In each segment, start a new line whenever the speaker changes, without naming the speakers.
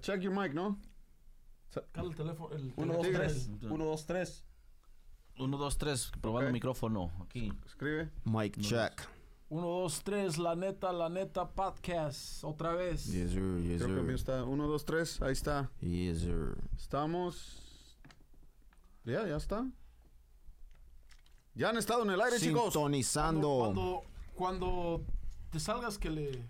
check your mic, ¿no?
Cala el teléfono. El
Uno, dos,
teléfono.
tres. Uno, dos, tres.
Uno, dos, tres, probando
Ok.
micrófono aquí.
Escribe.
Mic check.
Uno, dos, tres, la neta, la neta podcast. Otra vez.
Yes, sir. Yes,
Creo que el mío
sir.
está. Uno, dos, tres. Ahí está.
Yes, sir.
Estamos. Ya, ya está. Ya han estado en el aire, chicos.
Sintonizando.
Cuando, cuando te salgas que le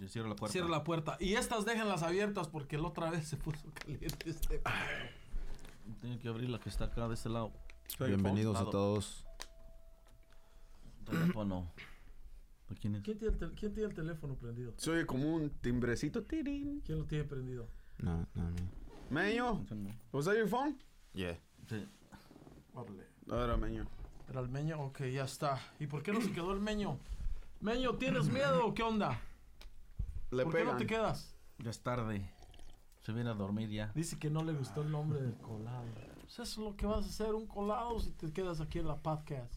Yo cierro la puerta.
cierre la puerta. Y estas déjenlas abiertas porque la otra vez se puso caliente este.
Tengo que abrir la que está acá de este lado.
Bienvenidos a todos.
Teléfono. ¿De quién es?
¿Quién tiene, el tel- quién tiene el teléfono prendido?
Se oye como un timbrecito. Tirín.
¿Quién lo tiene prendido?
No, no, no.
Meño, ¿was that your phone?
Yeah.
Sí.
Órale.
Ahora, Meño.
¿Era el meño? Ok, ya está. ¿Y por qué no se quedó el meño? Meño, ¿tienes miedo o qué onda?
Le
¿Por qué
pegan.
no te quedas?
Ya es tarde. Se viene a dormir ya.
Dice que no le gustó el nombre del colado. Pues eso es lo que vas a hacer, un colado si te quedas aquí en la podcast.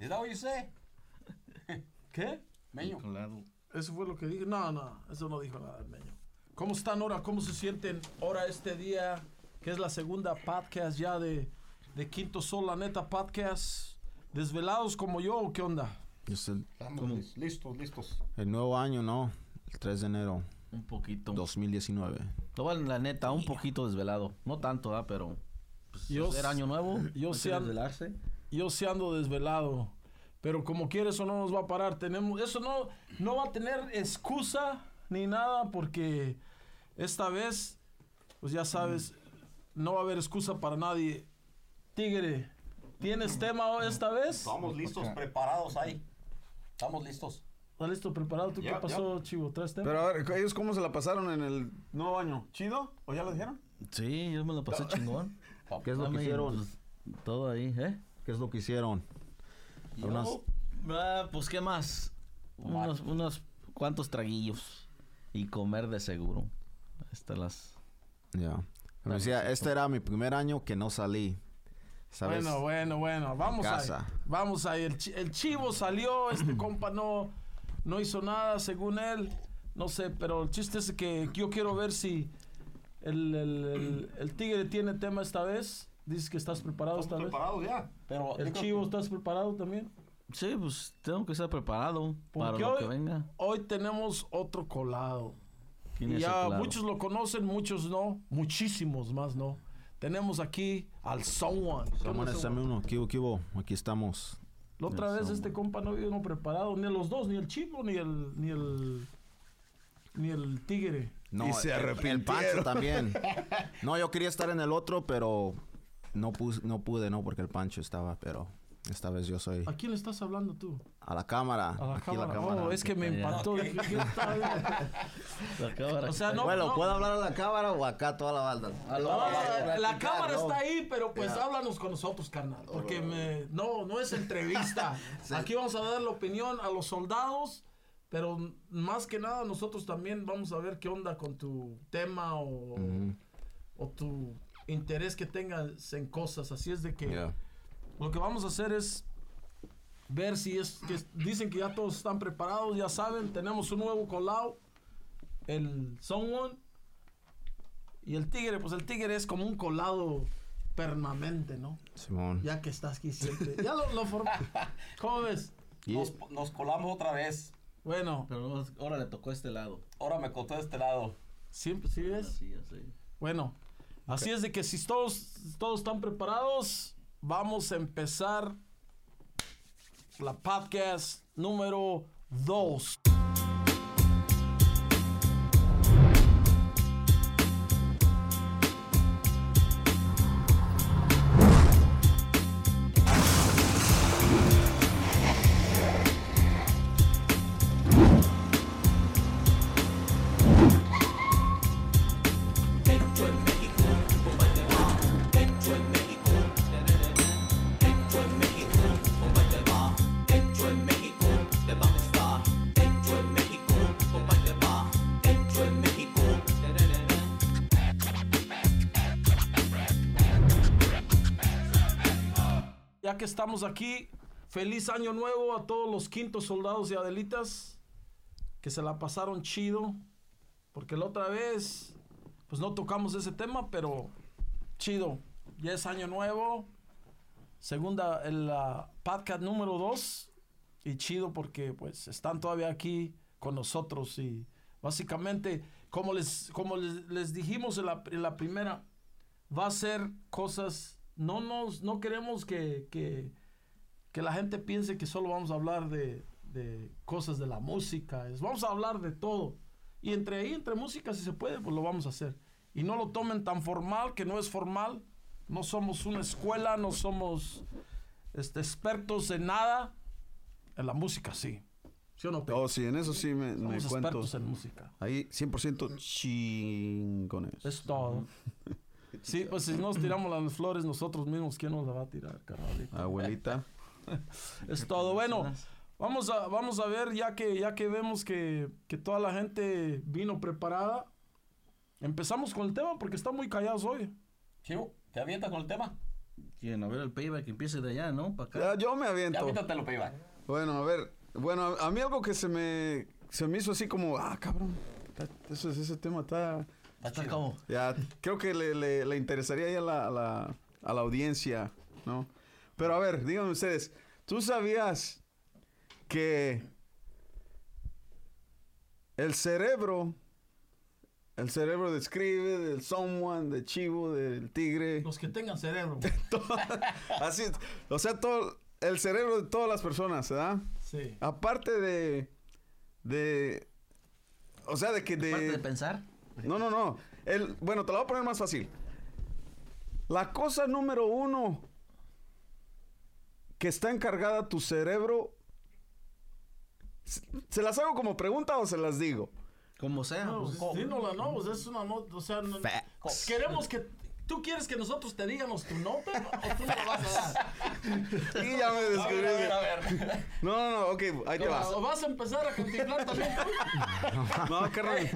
Is that what you say?
¿Qué?
Meño.
Colado.
Eso fue lo que dije. No, no, eso no dijo nada el meño. ¿Cómo están ahora? ¿Cómo se sienten ahora este día? Que es la segunda podcast ya de, de Quinto Sol, la neta podcast. ¿Desvelados como yo o qué onda?
Es el,
lis- listos, listos.
el nuevo año, ¿no? El 3 de enero
Un poquito.
2019.
Todo la neta, un poquito desvelado. No tanto, ¿ah? Pero. Pues,
Yo
ser
s-
año nuevo.
yo sí
que
an-
desvelarse.
Yo sí ando desvelado. Pero como quiere eso no nos va a parar. Tenemos, eso no, no va a tener excusa ni nada porque esta vez, pues ya sabes, no va a haber excusa para nadie. Tigre, ¿tienes tema esta vez?
Estamos listos, preparados ahí. Estamos listos.
¿Estás listo, preparado? ¿Tú qué
Ya,
pasó, Chivo? ¿Traes tema?
Pero a ver, ¿ellos cómo se la pasaron en el nuevo año? ¿Chido? ¿O ya lo dijeron?
Sí, yo me lo pasé chingón.
¿Qué es lo que
Dame,
hicieron?
pues, todo ahí, ¿eh?
¿Qué es lo que hicieron?
Yo,
Unas-
ah, pues, ¿qué más? Unos, unos cuantos traguillos. Y comer de seguro. Estas las...
Ya. Me decía, este era mi primer año que no salí. ¿Sabes?
Bueno, bueno, bueno. Vamos
casa.
ahí. Vamos ahí. El, el chivo salió. Este compa no, no hizo nada, según él. No sé, pero el chiste es que yo quiero ver si el, el- el- el tigre tiene tema esta vez. Dices que estás preparado esta
Estamos
vez.
ya. Pero
El chivo, ¿estás preparado también?
Sí, pues tengo que estar preparado para lo
hoy,
que venga.
hoy tenemos otro colado.
¿Quién
Y
es el
ya
colado?
muchos lo conocen, muchos no. Muchísimos más no. Tenemos aquí al Someone. ¿Qué
Toma
onda,
ese
Someone?
uno. ¿Qué hubo, qué hubo? Aquí estamos.
La otra
El
vez
Someone.
este compa no vino preparado, ni los dos, ni el chivo, ni el, ni el, ni el tigre.
No,
Y se
el- El
arrepintieron.
Pancho también. No, yo quería estar en el otro, pero no, pus- no pude, no, porque el Pancho estaba, pero esta vez yo soy
¿A quién le estás hablando tú?
a la cámara.
A la
aquí
cámara.
la cámara.
Oh, es que me impactó.
La cámara
O sea, no-.
Bueno, ¿puedo hablar a la cámara o acá toda la banda?
Ah, la, la cámara
¿no?
está ahí, pero pues háblanos con nosotros, carnal. Porque me, no, no es entrevista. Aquí vamos a dar la opinión a los soldados, pero más que nada nosotros también vamos a ver qué onda con tu tema o, o tu interés que tengas en cosas. Así es de que
Yeah.
Lo que vamos a hacer es ver si es que dicen que ya todos están preparados, ya saben, tenemos un nuevo colado, el Someone y el tigre, pues el tigre es como un colado permanente, ¿no?
Simón.
Ya que estás aquí siempre. Ya lo, lo form- ¿Cómo ves?
Nos, nos colamos otra vez.
Bueno,
Pero ahora le tocó este lado.
Ahora me contó este lado.
siempre, ¿sí ves?
Así, así.
Bueno, así es de que si todos, todos están preparados, vamos a empezar la podcast número 2. Que estamos aquí, feliz año nuevo a todos los quintos soldados y adelitas que se la pasaron chido. Porque la otra vez, pues no tocamos ese tema, pero chido. Ya es año nuevo. Segunda, el ah, podcast número 2. Y chido porque pues están todavía aquí con nosotros. Y básicamente, como les, como les, les dijimos en la, en la primera, va a ser cosas. No nos, no queremos que, que, que la gente piense que solo vamos a hablar de, de cosas de la música. Es, vamos a hablar de todo. Y entre ahí, entre música, si se puede, pues lo vamos a hacer. Y no lo tomen tan formal, que no es formal. No somos una escuela, no somos este, expertos en nada. En la música, sí. ¿Sí o no? Pedro?
Oh, sí, en eso sí me, me
somos
cuento.
expertos en música.
Ahí 100% chingones.
Es todo. Sí, pues si nos tiramos las flores nosotros mismos, ¿quién nos la va a tirar, carnalito?
Abuelita.
Es todo. Bueno, vamos a, vamos a ver, ya que, ya que vemos que, que toda la gente vino preparada. Empezamos con el tema porque están muy callados hoy.
Chivo, ¿te avientas con el tema?
Quieren a ver el payback que empiece de allá, ¿no? Para acá.
Ya, yo me
Ya
aviento.
aviéntatelo, payback.
Bueno, a ver. Bueno, a, a mí algo que se me, se me hizo así como, ah, cabrón. Eso, ese tema está...
Está
como...
Ya, creo que le, le- le interesaría ya a la, a, la, a la audiencia, ¿no? Pero a ver, díganme ustedes, ¿tú sabías que el cerebro, el cerebro describe del someone, del chivo, del tigre,
Los que tengan cerebro.
así, o sea, todo, el cerebro de todas las personas, ¿verdad?
Sí.
Aparte de, de, o sea, de que de...
Aparte de pensar.
No, no, no. El, bueno, te lo voy a poner más fácil. La cosa número uno que está encargada tu cerebro. ¿Se las hago como pregunta o se las digo?
Como sea.
No,
pues.
pues, dínosla, no, pues es una nota, o sea, no- queremos que, tú quieres que nosotros te digamos tu nota o tú no la vas a dar.
Y ya me
A ver,
descubrí.
a ver, a ver.
No, no, no, ok, ahí te vas.
O vas a empezar a contemplar también.
No, carnal.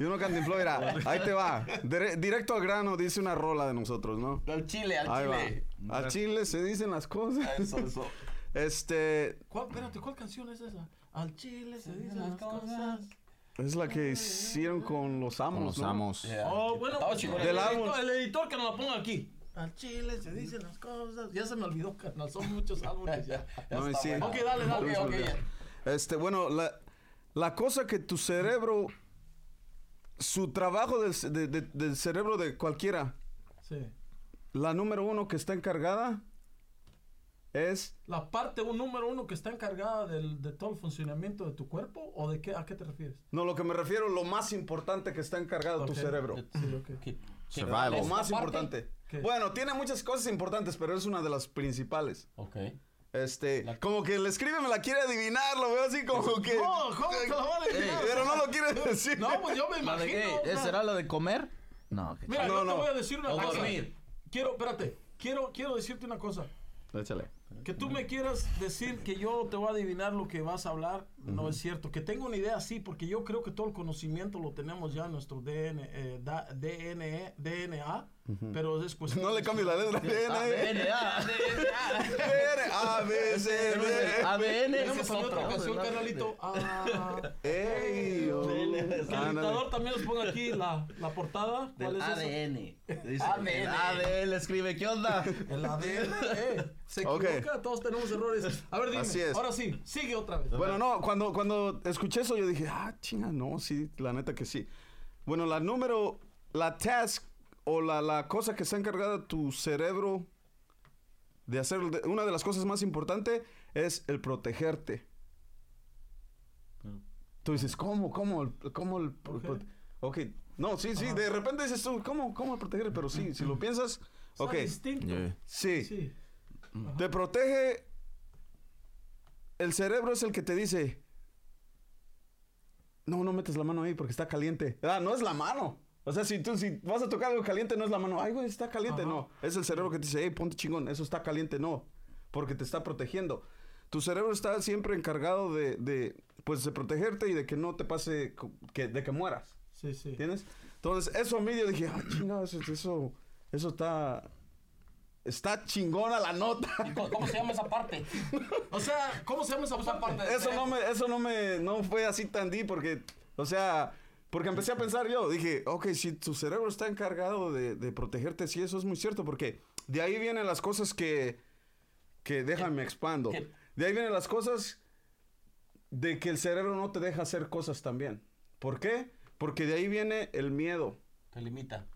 Yo no cantinfló, mira, ahí te va. Dire- directo al grano, dice una rola de nosotros, ¿no?
Al chile, al
Ahí
chile.
va. Al chile se dicen las cosas.
Eso, eso.
Este,
¿Cuál, espérate, ¿cuál canción es esa? Al chile se dicen las cosas.
Es la que hicieron con los amos,
Con los
¿no?
amos.
Yeah.
Oh, bueno, pues, el, el editor que nos la ponga aquí. Al chile se dicen las cosas. Ya se me olvidó, carnal. Son muchos álbumes ya.
Ya
No, sí.
bueno.
Ok, dale, dale.
Ok, ok, ya.
Este, bueno, la, la cosa que tu cerebro, su trabajo del, de- de- del cerebro de cualquiera,
Sí.
la número uno que está encargada es,
La parte un, número uno que está encargada del, de todo el funcionamiento de tu cuerpo o de qué, a qué te refieres?
no, lo que me refiero, lo más importante que está encargado tu
Ok.
cerebro.
Sí, ok.
¿Qué- qué-
Survival.
Lo más
parte?
importante.
¿Qué?
Bueno, tiene muchas cosas importantes, pero es una de las principales.
Ok.
Este,
La-
como que el escribe me la quiere adivinar, lo veo así como que...
No, ¿cómo te la va a adivinar?
Pero no lo quiere decir.
No, pues yo me
¿La de
imagino.
¿Esa será la de comer? No, que
Mira,
No,
yo te voy a decir una
O
cosa.
dormir.
Quiero, espérate. Quiero, quiero decirte una cosa.
Échale.
Que tú me quieras decir que yo te voy a adivinar lo que vas a hablar, no es cierto. Que tengo una idea, sí, porque yo creo que todo el conocimiento lo tenemos ya en nuestro DN, eh, da- DNE, DNA, pero es cuestión...
No le cambies la letra.
DNA.
A, B, C, D.
ADN.
Tenemos también otra canción, carnalito. Ah,
Ey, oh.
que el dictador también les ponga aquí la, la portada. ¿Cuál es?
ADN.
ADN.
ADN escribe, ¿qué onda?
El ADN, eh. Se equivoca, todos tenemos errores. A ver, dime.
Es.
Ahora sí, sigue otra vez.
Bueno, no, cuando, cuando escuché eso yo dije, ah, chinga, no, sí, la neta que sí. Bueno, la número, la task o la, la cosa que está encargada tu cerebro de hacer, de- una de las cosas más importantes es el protegerte. Tú dices, ¿cómo, cómo, el- cómo el... pro-
Ok.
no, sí, sí, de repente dices tú, ¿cómo, cómo el proteger? Pero sí, si lo piensas, ok,
distinto.
Yeah.
sí.
Sí.
Te protege. El cerebro es el que te dice. No, no metes la mano ahí porque está caliente. Ah, no es la mano. O sea, si tú si vas a tocar algo caliente, no es la mano. Ay, güey, está caliente.
Ajá.
No. Es el cerebro que te dice, hey, ponte chingón, eso está caliente. No. Porque te está protegiendo. Tu cerebro está siempre encargado de, de, pues, de protegerte y de que no te pase, que, de que mueras.
Sí, sí.
¿Entiendes? Entonces, eso a mí yo dije, ah, chingada, eso, eso, eso está, está chingona la nota.
¿Y ¿Cómo, cómo se llama esa parte?
O sea, ¿cómo se llama esa
Esa
parte?
Eso no me, eso no me, no fue así tan di porque, o sea, Porque empecé a pensar yo, dije, ok, si tu cerebro está encargado de, de protegerte, sí, eso es muy cierto, porque de ahí vienen las cosas que, que déjame expando.
¿Qué?
De ahí vienen las cosas de que el cerebro no te deja hacer cosas también. ¿Por qué? Porque de ahí viene el miedo.
Te limita.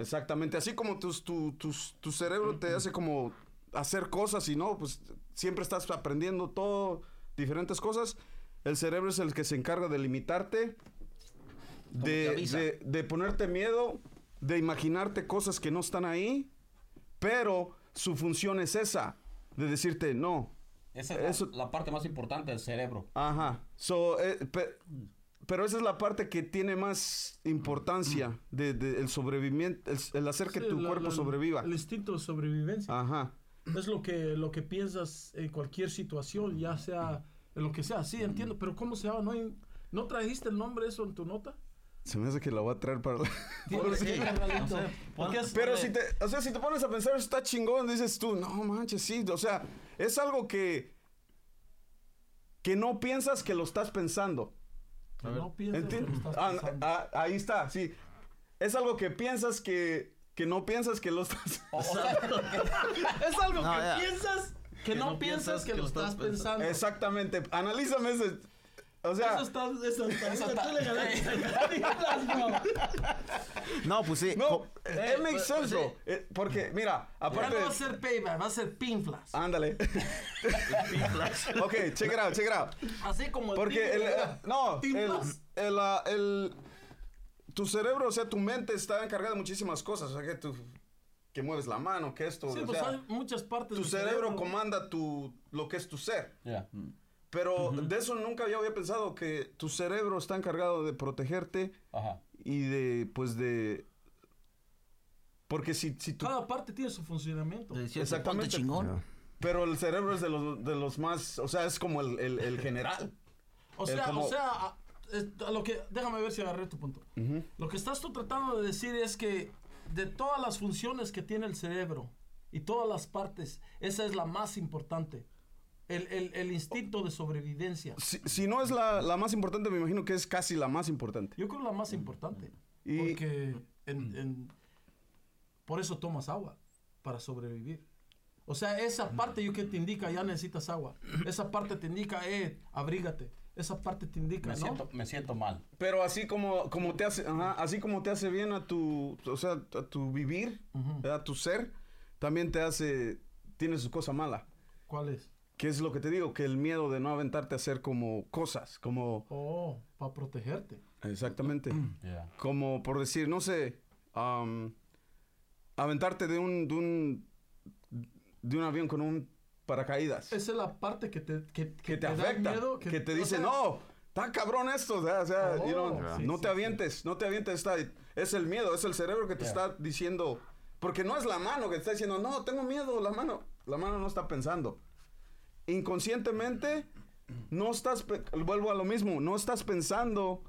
Exactamente, así como tus, tu, tus- tu cerebro te hace como hacer cosas y no, pues siempre estás aprendiendo todo, diferentes cosas. El cerebro es el que se encarga de limitarte,
te
de, de- de ponerte miedo, de imaginarte cosas que no están ahí, pero su función es esa, de decirte no.
Esa es la-
Eso-
la, parte más importante del cerebro.
Ajá. So, eh, pe- pero esa es la parte que tiene más importancia de, de el sobrevivimiento, el, el hacer que
Sí,
tu
la-
cuerpo
la-
sobreviva.
El instinto de sobrevivencia.
Ajá.
Es lo que, lo que piensas en cualquier situación, ya sea en lo que sea. Sí, entiendo, pero ¿cómo se llama? ¿No, hay- ¿no trajiste el nombre eso en tu nota?
Se me hace que la voy a traer para la... Pero si te, o sea, si te pones a pensar, está chingón, dices tú, no manches, sí, o sea, es algo que que no piensas que lo estás pensando.
Que no piensas que lo
¿Entiendes?
estás
Ah,
pensando.
ah, ahí está, sí. Es algo que piensas que que no piensas que lo estás
O, sea,
Es algo
No,
que
ya.
piensas que no piensas que lo estás pensando.
Exactamente. Analízame ese o sea,
Eso está, eso está,
Eso
tú
está-
le ganaste.
No, pues sí.
no,
co-
it makes
pues,
sense, bro. Eh, porque mira,
Ya
aparte
no va a ser payback, va a ser pinflas.
Ándale. ok, check it out, check it out.
Así como el
Porque el,
tigre,
eh, no, el,
Pinflas.
el, ah, el- tu cerebro, o sea, tu mente está encargada de muchísimas cosas, o sea, que tú que mueves la mano, que esto,
Sí,
o
pues
sea,
hay muchas partes
tu
del
cerebro comanda tu lo que es tu ser.
ya.
Pero de eso nunca yo había pensado que tu cerebro está encargado de protegerte
Ajá.
y de pues de porque si si tú
Cada parte tiene su funcionamiento.
Decía,
Exactamente.
ponte chingón.
pero el cerebro es de los de los más, o sea, es como el, el- el general.
O
El
sea,
como-
o sea, a, es- a lo que, déjame ver si agarré tu punto. Lo que estás tú tratando de decir es que de todas las funciones que tiene el cerebro y todas las partes, esa es la más importante. El, el- el instinto de sobrevivencia.
Si, si no es la, la más importante, me imagino que es casi la más importante.
Yo creo la más importante.
Y-
Porque en- en- por eso tomas agua, para sobrevivir. O sea, esa parte yo que te indica, ya necesitas agua. Esa parte te indica, eh, abrígate. Esa parte te indica,
Me,
¿no?
siento, me siento mal.
Pero así como, como te hace, ajá, así como te hace bien a tu, o sea, a tu vivir, a tu ser, también te hace, tiene su cosa mala.
¿Cuál es?
Que es lo que te digo, que el miedo de no aventarte a hacer como cosas, como,
Oh, para protegerte.
exactamente,
Ya.
como por decir, no sé, am, aventarte de un, de un, de un avión con un paracaídas.
Esa es la parte que te, que,
que te
da
afecta,
miedo,
que, te
o
dice,
sea,
no, está cabrón esto, o sea,
Oh,
you know,
sí,
no
sí,
te
sí.
avientes, no te avientes, está, es el miedo, es el cerebro que te
Ya.
está diciendo, porque no es la mano que te está diciendo, no, tengo miedo, la mano, la mano no está pensando. Inconscientemente, no estás, vuelvo a lo mismo, no estás pensando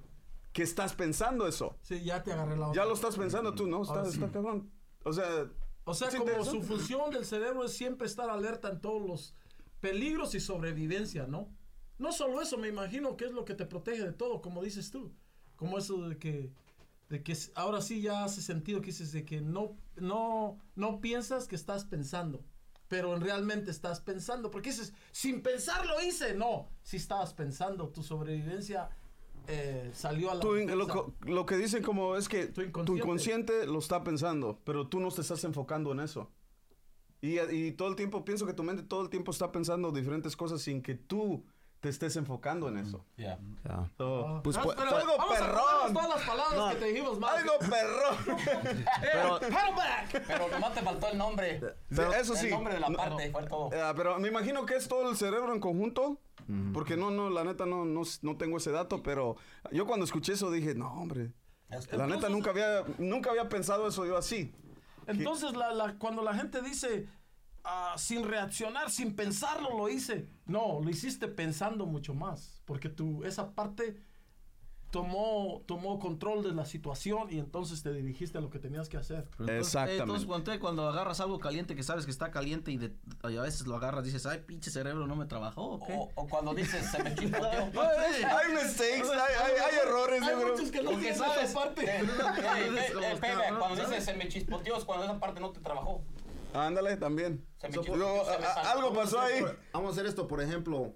que estás pensando eso.
Sí, ya te agarré la
Ya
otra.
lo estás pensando tú, ¿no? Está,
sí.
está cabrón. O sea,
O sea,
¿sí
como su función del cerebro es siempre estar alerta en todos los peligros y sobrevivencia, ¿no? No solo eso, me imagino que es lo que te protege de todo, como dices tú. Como eso de que, de que ahora sí ya hace sentido que dices de que no, no, no piensas que estás pensando, pero realmente estás pensando. Porque dices, sin pensar lo hice. No, si estabas pensando, tu sobrevivencia eh, salió a la
Tú lo, que dicen como es que
Tu
tu
inconsciente.
inconsciente. lo está pensando, pero tú no te estás enfocando en eso. Y, y todo el tiempo, pienso que tu mente todo el tiempo está pensando diferentes cosas sin que tú te estés enfocando en eso.
Ya.
Ya.
So,
Ah,
Pues,
ah,
pues,
pero
algo
vamos a
perrón.
acordarnos todas las palabras que te dijimos mal.
¡Algo perrón!
Pero-
Paddleback.
Pero nomás te faltó el nombre.
Pero eso sí.
El nombre de la
no-
parte, fue todo.
eh, pero me imagino que es todo el cerebro en conjunto. Porque no, no, la neta no, no, no tengo ese dato, pero yo cuando escuché eso dije, no, hombre. La neta nunca había, nunca había pensado eso yo así.
Entonces, la, la- cuando la gente dice ah, sin reaccionar, sin pensarlo, lo hice. No, lo hiciste pensando mucho más. Porque tú, esa parte tomó, tomó control de la situación y entonces te dirigiste a lo que tenías que hacer.
Pero entonces-
Exactamente.
eh, Entonces, cuando, cuando agarras algo caliente que sabes que está caliente y, de- y a veces lo agarras, dices, ay, pinche cerebro, no me trabajó, ¿o qué?
O, o cuando dices, se me chispoteó.
Hay mistakes, hay, hay, hay errores, yo creo.
que no tienen
sabes-
esa parte.
Eh, eh, eh, cuando dices se me chispoteó es cuando esa parte no te trabajó.
Ándale, también. So, yo-
me
a- algo pasó ahí.
Vamos a hacer esto, por ejemplo.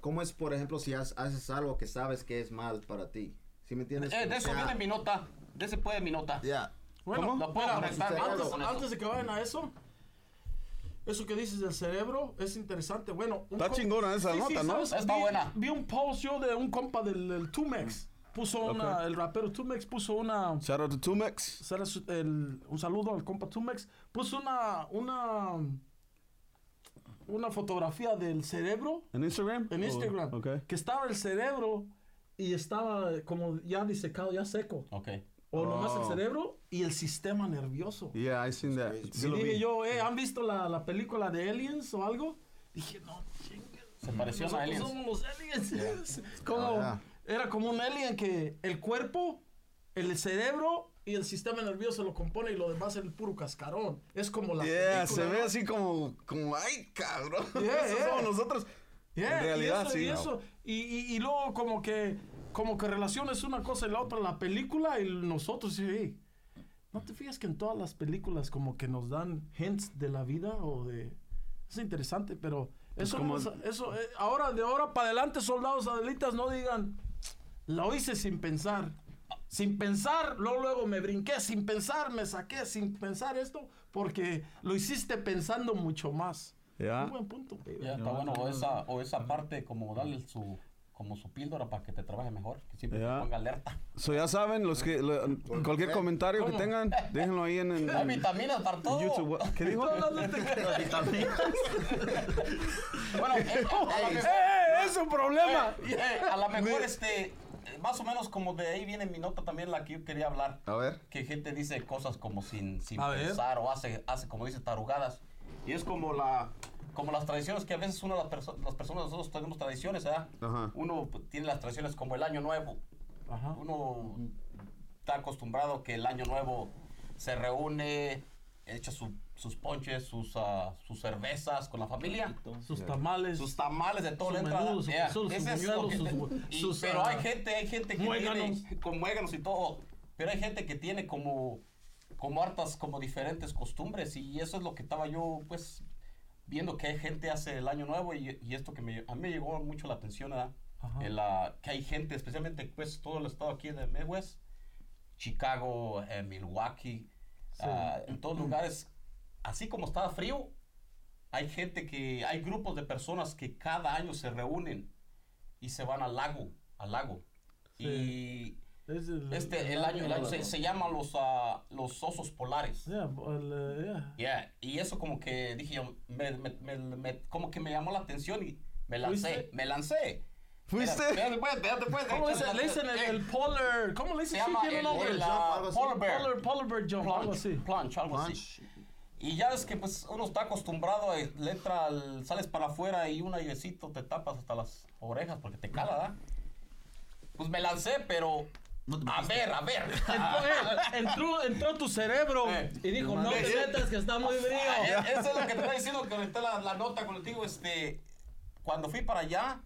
¿Cómo es, por ejemplo, si has- haces algo que sabes que es mal para ti? ¿Sí me entiendes?
Eh, de eso
sea,
viene mi nota. De ese puede mi nota.
Ya.
Bueno,
¿Cómo?
Lo puedo
mira,
conectar
cerebro.
antes, antes de que vayan a eso, eso que dices del cerebro es interesante. Bueno, un
Está chingona esa
Sí, sí,
nota, ¿no?
¿sabes?
Está
vi,
buena.
Vi un post yo de un compa del, del Tumex. Puso una, el rapero Tumex puso una,
Shout out to Tumex.
el- un saludo al compa Tumex. Puso una, una, una fotografía del cerebro
¿En Instagram?
en
Oh,
Instagram.
ok.
Que estaba el cerebro y estaba como ya disecado, ya seco.
Ok.
O nomás el
Oh.
cerebro y el sistema nervioso.
Yeah, I seen that. Sí
dije yo, eh, ¿han visto la, la película de Aliens o algo? Dije, no, chingue.
Se pareció a Aliens.
somos los aliens. como,
Ah,
Era como un alien que el cuerpo, el cerebro y el sistema nervioso lo compone y lo demás es el puro cascarón. Es como la
Yeah,
película,
se ve
¿no?
así como, como, ay, cabrón.
Yeah,
Esos
yeah.
somos nosotros.
Yeah,
en realidad,
y eso,
sí.
Y, eso. Y, y- y luego como que, como que relaciones una cosa y la otra, la película y nosotros. Hey, ¿No te fijas que en todas las películas como que nos dan hints de la vida o de... Es interesante, pero eso,
como-
no es- eso eh, ahora de ahora para adelante, soldados adelitas, no digan, lo hice sin pensar. Sin pensar, luego, luego me brinqué, sin pensar, me saqué, sin pensar esto, porque lo hiciste pensando mucho más.
Ya.
Un buen punto.
Ya está bueno. O esa, o esa parte como darle su, como su píldora para que te trabaje mejor. Que siempre
Ya.
te ponga alerta.
So ya saben, los que lo- cualquier comentario que
¿Cómo?
tengan, déjenlo ahí en, en- en
vitaminas para todo.
YouTube. ¿Qué dijo?
Bueno, eh, a la mejor-
¡Eh, es un problema!
eh, a lo mejor este, eh, más o menos como de ahí viene mi nota también la que yo quería hablar.
A ver.
Que gente dice cosas como sin, sin
A ver.
pensar o hace, hace como dice tarugadas. Y es como la como las tradiciones que a veces uno las, perso- las personas nosotros tenemos tradiciones, ¿verdad?
Ajá.
Uno tiene las tradiciones como el año nuevo.
Ajá.
Uno está acostumbrado que el año nuevo se reúne, echa su- sus ponches, sus, ah, sus cervezas con la familia.
Sus tamales.
Sus tamales de todo es lo que-
sus
y-
sus,
pero
ah,
hay gente, hay gente que
muéganos.
tiene con muéganos y todo. Pero hay gente que tiene como como hartas como diferentes costumbres y eso es lo que estaba yo pues viendo que hay gente hace el año nuevo y, y esto que me, a mí me llegó mucho la atención ¿verdad? El, que hay gente especialmente pues todo el estado aquí de Midwest Chicago eh, Milwaukee ah, en todos lugares así como estaba frío hay gente que hay grupos de personas que cada año se reúnen y se van al lago al lago. Y
Es el,
este el año, el año se, se llaman los ah, los osos polares.
Yeah, el, eh, yeah.
Yeah, y eso como que dije me, me- me- me- como que me llamó la atención y me lancé, me lancé.
¿Fuiste?
Espérate, espérate, espérate, espérate,
¿Cómo
espérate,
dicen? Le dicen el,
eh,
el polar. ¿Cómo le dicen? Sí,
llama
tiene
el,
un nombre.
polar bear.
Polar, polar bear jump, algo así.
plunge, algo así. Y ya ves que pues uno está acostumbrado a le entra al- sales para afuera y un airecito te tapas hasta las orejas porque te cala, ¿verdad? Pues me lancé, pero a ver, a ver.
Entró, eh, entró, entró tu cerebro
Eh.
y dijo, no te
Eh.
metas que está muy
Eh,
frío.
Eso es lo que te está diciendo que conecté la, la nota contigo, este, cuando fui para allá.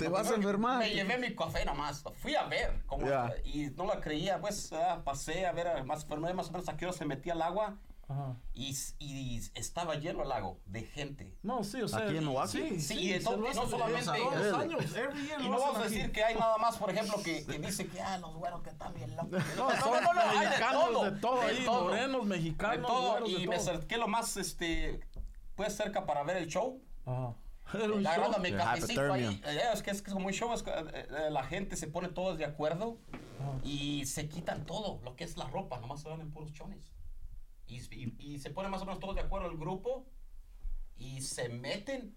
Te
lo
vas a enfermar.
Me llevé mi café nada más. Fui a ver cómo
Ya.
y no la creía, pues ah, pasé a ver a- más, más o menos a qué hora se metía al agua
Ajá.
y, y estaba lleno el lago de gente.
No, sí, o sea.
Aquí en Milwaukee.
Sí,
Sí,
sí,
y y no solamente-
todos los años. Every year
Y no vamos a
aquí.
decir que hay nada más, por ejemplo, que, que dice que ah, los güeros que están bien locos.
No,
No,
son
no, no, hay de
mexicanos
todo.
de todo
de
ahí,
todo.
morenos, mexicanos,
De todo.
güeros, de
Y me
todo.
acerqué lo más, este, pues cerca para ver el show.
Ajá. Era un
agarrando
show.
mi
The
cafecito ahí. Eh, Es que es como un show, es que, eh, eh, la gente se pone todos de acuerdo y se quitan todo, lo que es la ropa, nomás se van en puros chones. Y, y- y se ponen más o menos todos de acuerdo el grupo y se meten.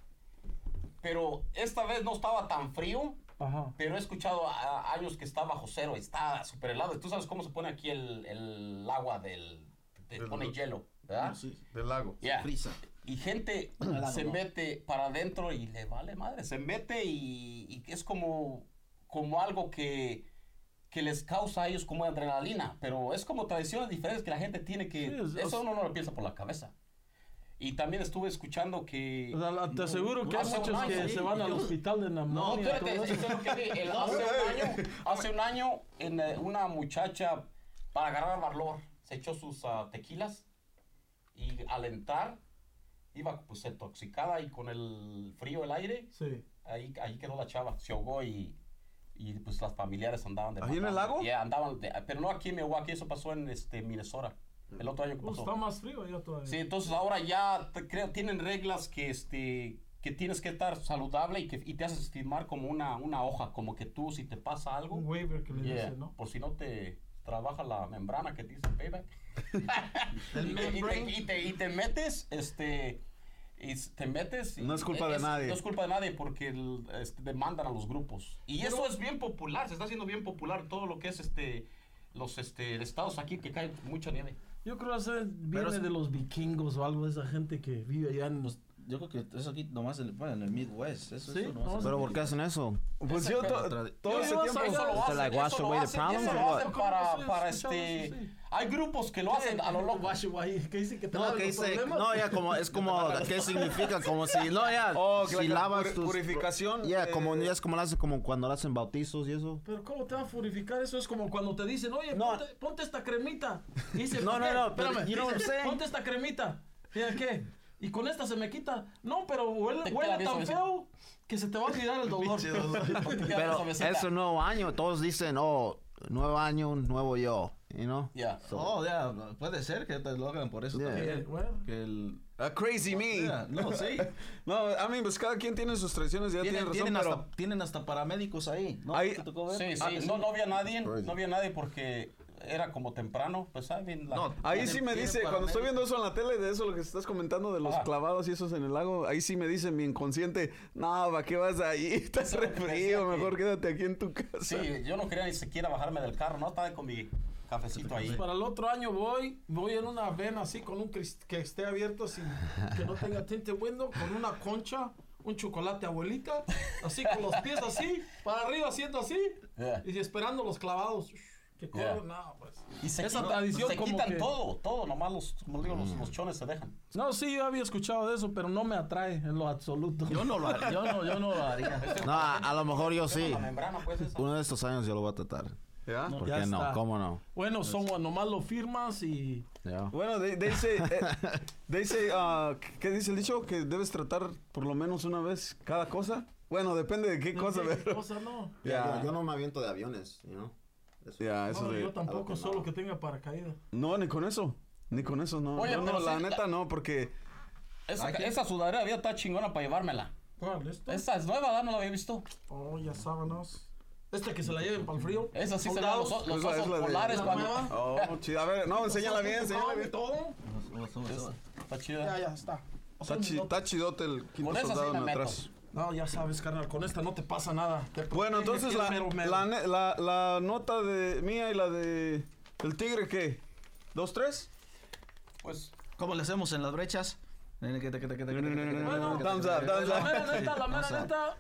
Pero esta vez no estaba tan frío,
Ajá.
pero he escuchado a- a años que está bajo cero, está súper helado. Tú sabes cómo se pone aquí el, el agua del... Te
Del-
pone hielo, ¿verdad?
Del lago.
Yeah.
Frisa.
Y gente se mete para adentro y le vale madre. Se mete y, y es como, como algo que, que les causa a ellos como adrenalina, pero es como tradiciones diferentes que la gente tiene que...
Sí, es-
eso uno no lo piensa por la cabeza. Y también estuve escuchando que...
O sea, la- te aseguro que hay muchos
año,
que
sí,
se van al
yo-
hospital de
No,
neumonía.
espérate, eso
eso.
es lo que vi. El- hace un año, hace un año en, eh, una muchacha, para agarrar valor, se echó sus ah, tequilas y al entrar, iba pues intoxicada y con el frío, el aire,
Sí.
ahí, ahí quedó la chava, se ahogó y, y pues las familiares andaban de
¿Ahí en el lago?
Yeah, andaban de- pero no aquí en Milwaukee, eso pasó en este, Minnesota, el otro año que
Uh,
pasó.
está más frío ya todavía.
Sí, entonces ahora ya te- creo tienen reglas que este que tienes que estar saludable y que y te haces firmar como una, una hoja, como que tú si te pasa algo,
Un waiver que le
yeah,
dicen, ¿no?
por si no te trabaja la membrana que dice payback. Y, te, y te-
membrane.
y te- y te metes, este y te metes y
No es culpa de nadie.
No es culpa de nadie porque el, este, demandan a los grupos. Y eso es bien popular, se está haciendo bien popular todo lo que es este los este estados aquí que cae mucha nieve.
Yo creo que viene
Pero-
de los vikingos o algo de esa gente que vive allá en los...
Yo creo que eso aquí nomás en, bueno, en el Midwest. Eso,
Sí,
eso en-
Pero ¿por qué hacen eso?
Pues yo todo
Yo
ese tiempo...
Eso lo hacen,
like, wash
eso lo
away the
eso
or
lo
what?
hacen
¿Cómo
para,
no se
para este... Hay grupos que lo hacen a lo loco.
Guache, guay, que dicen que te
No, que dice,
problemas.
no, ya como, es como, ¿qué significa? Como si, no, ya,
Oh,
si
la
lavas tus...
purificación,
Ya,
eh,
como, ya es como lo hacen como cuando lo hacen bautizos y eso.
Pero ¿cómo te va a purificar? Eso es como cuando te dicen, oye,
No.
ponte, ponte esta cremita. Dice,
No,
"¿Por
no,
qué?".
no,
Espérame,
you know what
dice,
I'm saying.
Ponte esta cremita. ¿Y qué? Y con esta se me quita. No, pero huele, huele tan feo que se te va a olvidar el dolor.
Pero es un nuevo año, todos dicen, oh, nuevo año, nuevo yo, you know?
Ya.
Oh, ya, puede ser que te lo hagan por eso
Yeah.
también. Que el...
A crazy me.
Yeah, no, sí.
No, a mí, pues cada quien tiene sus tradiciones, ya tiene
Tienen,
razón,
tienen,
pero...
hasta, tienen hasta paramédicos ahí, ¿no?
Ahí-
¿Te tocó ver?
Sí,
Ah,
sí, no, no había nadie,
Crazy.
no había nadie porque era como temprano, pues saben. la-
No,
Ahí sí me dice, cuando estoy viendo eso en la tele, de eso lo que estás comentando, de los clavados y esos en el lago, ahí sí me dice mi inconsciente, no, ¿para qué vas ahí? Estás re frío,
que-
mejor quédate aquí en tu casa.
Sí, yo no quería ni siquiera bajarme del carro, no estaba con mi cafecito ahí.
Para el otro año voy, voy en una ven así con un que esté abierto sin que no tenga tinte window, con una concha, un chocolate abuelita, así con los pies así, para arriba haciendo así,
Yeah.
y esperando los clavados que
Yeah.
corren, no, pues.
Y se,
Esa
quitan-
tradición
se
como
quitan
que-
todo, todo, nomás los, como digo, los, los chones se dejan.
No, sí, yo había escuchado de eso, pero no me atrae en lo absoluto.
Yo no lo haría, yo no, yo no lo haría.
No, a, a lo mejor yo sí.
La membrana, pues, esa.
Uno de estos años yo lo voy a tratar.
¿Ya?
¿Por
Ya
qué no?
está.
¿Cómo no?
Bueno, son nomás lo firmas y
Ya.
Bueno, dice, eh, de dice, ah, ¿qué dice el dicho? Que debes tratar por lo menos una vez cada cosa. Bueno, depende de qué cosa,
¿Qué
pero...
cosa no?
Ya,
no me aviento de aviones, you know?
Ya, eso
No,
de...
yo tampoco,
que
solo
no.
que tenga paracaídas.
No, ni con eso. Ni con eso, no.
Oye,
Yo no, la
sí,
neta no, porque...
Esa,
Hay que-
esa sudadera había está chingona para llevármela.
¿Cuál? ¿Esta?
Esa es nueva, no la había visto.
Oh, ya sábanos. Esta que se la lleven para el frío.
Esa sí se ven los, los
Esa
osos
la de-
polares
¿La
cuando...
nueva?
Oh, chida. A ver, no, enséñala bien, enséñala bien.
todo.
Sube, sube, sube.
Está
Ya,
chida.
ya está.
Está, chi- está chidote el quinto
Con esa sí
soldado en
meto.
atrás.
No, ya sabes, carnal, con esta no te pasa nada. Te
Bueno, entonces la,
mero mero.
la, la, la nota de mía y la de el tigre, ¿qué? ¿Dos, tres?
Pues,
¿Cómo le hacemos en las brechas?
Bueno,
Thumbs up, thumbs
La
up.
mera neta, la mera neta.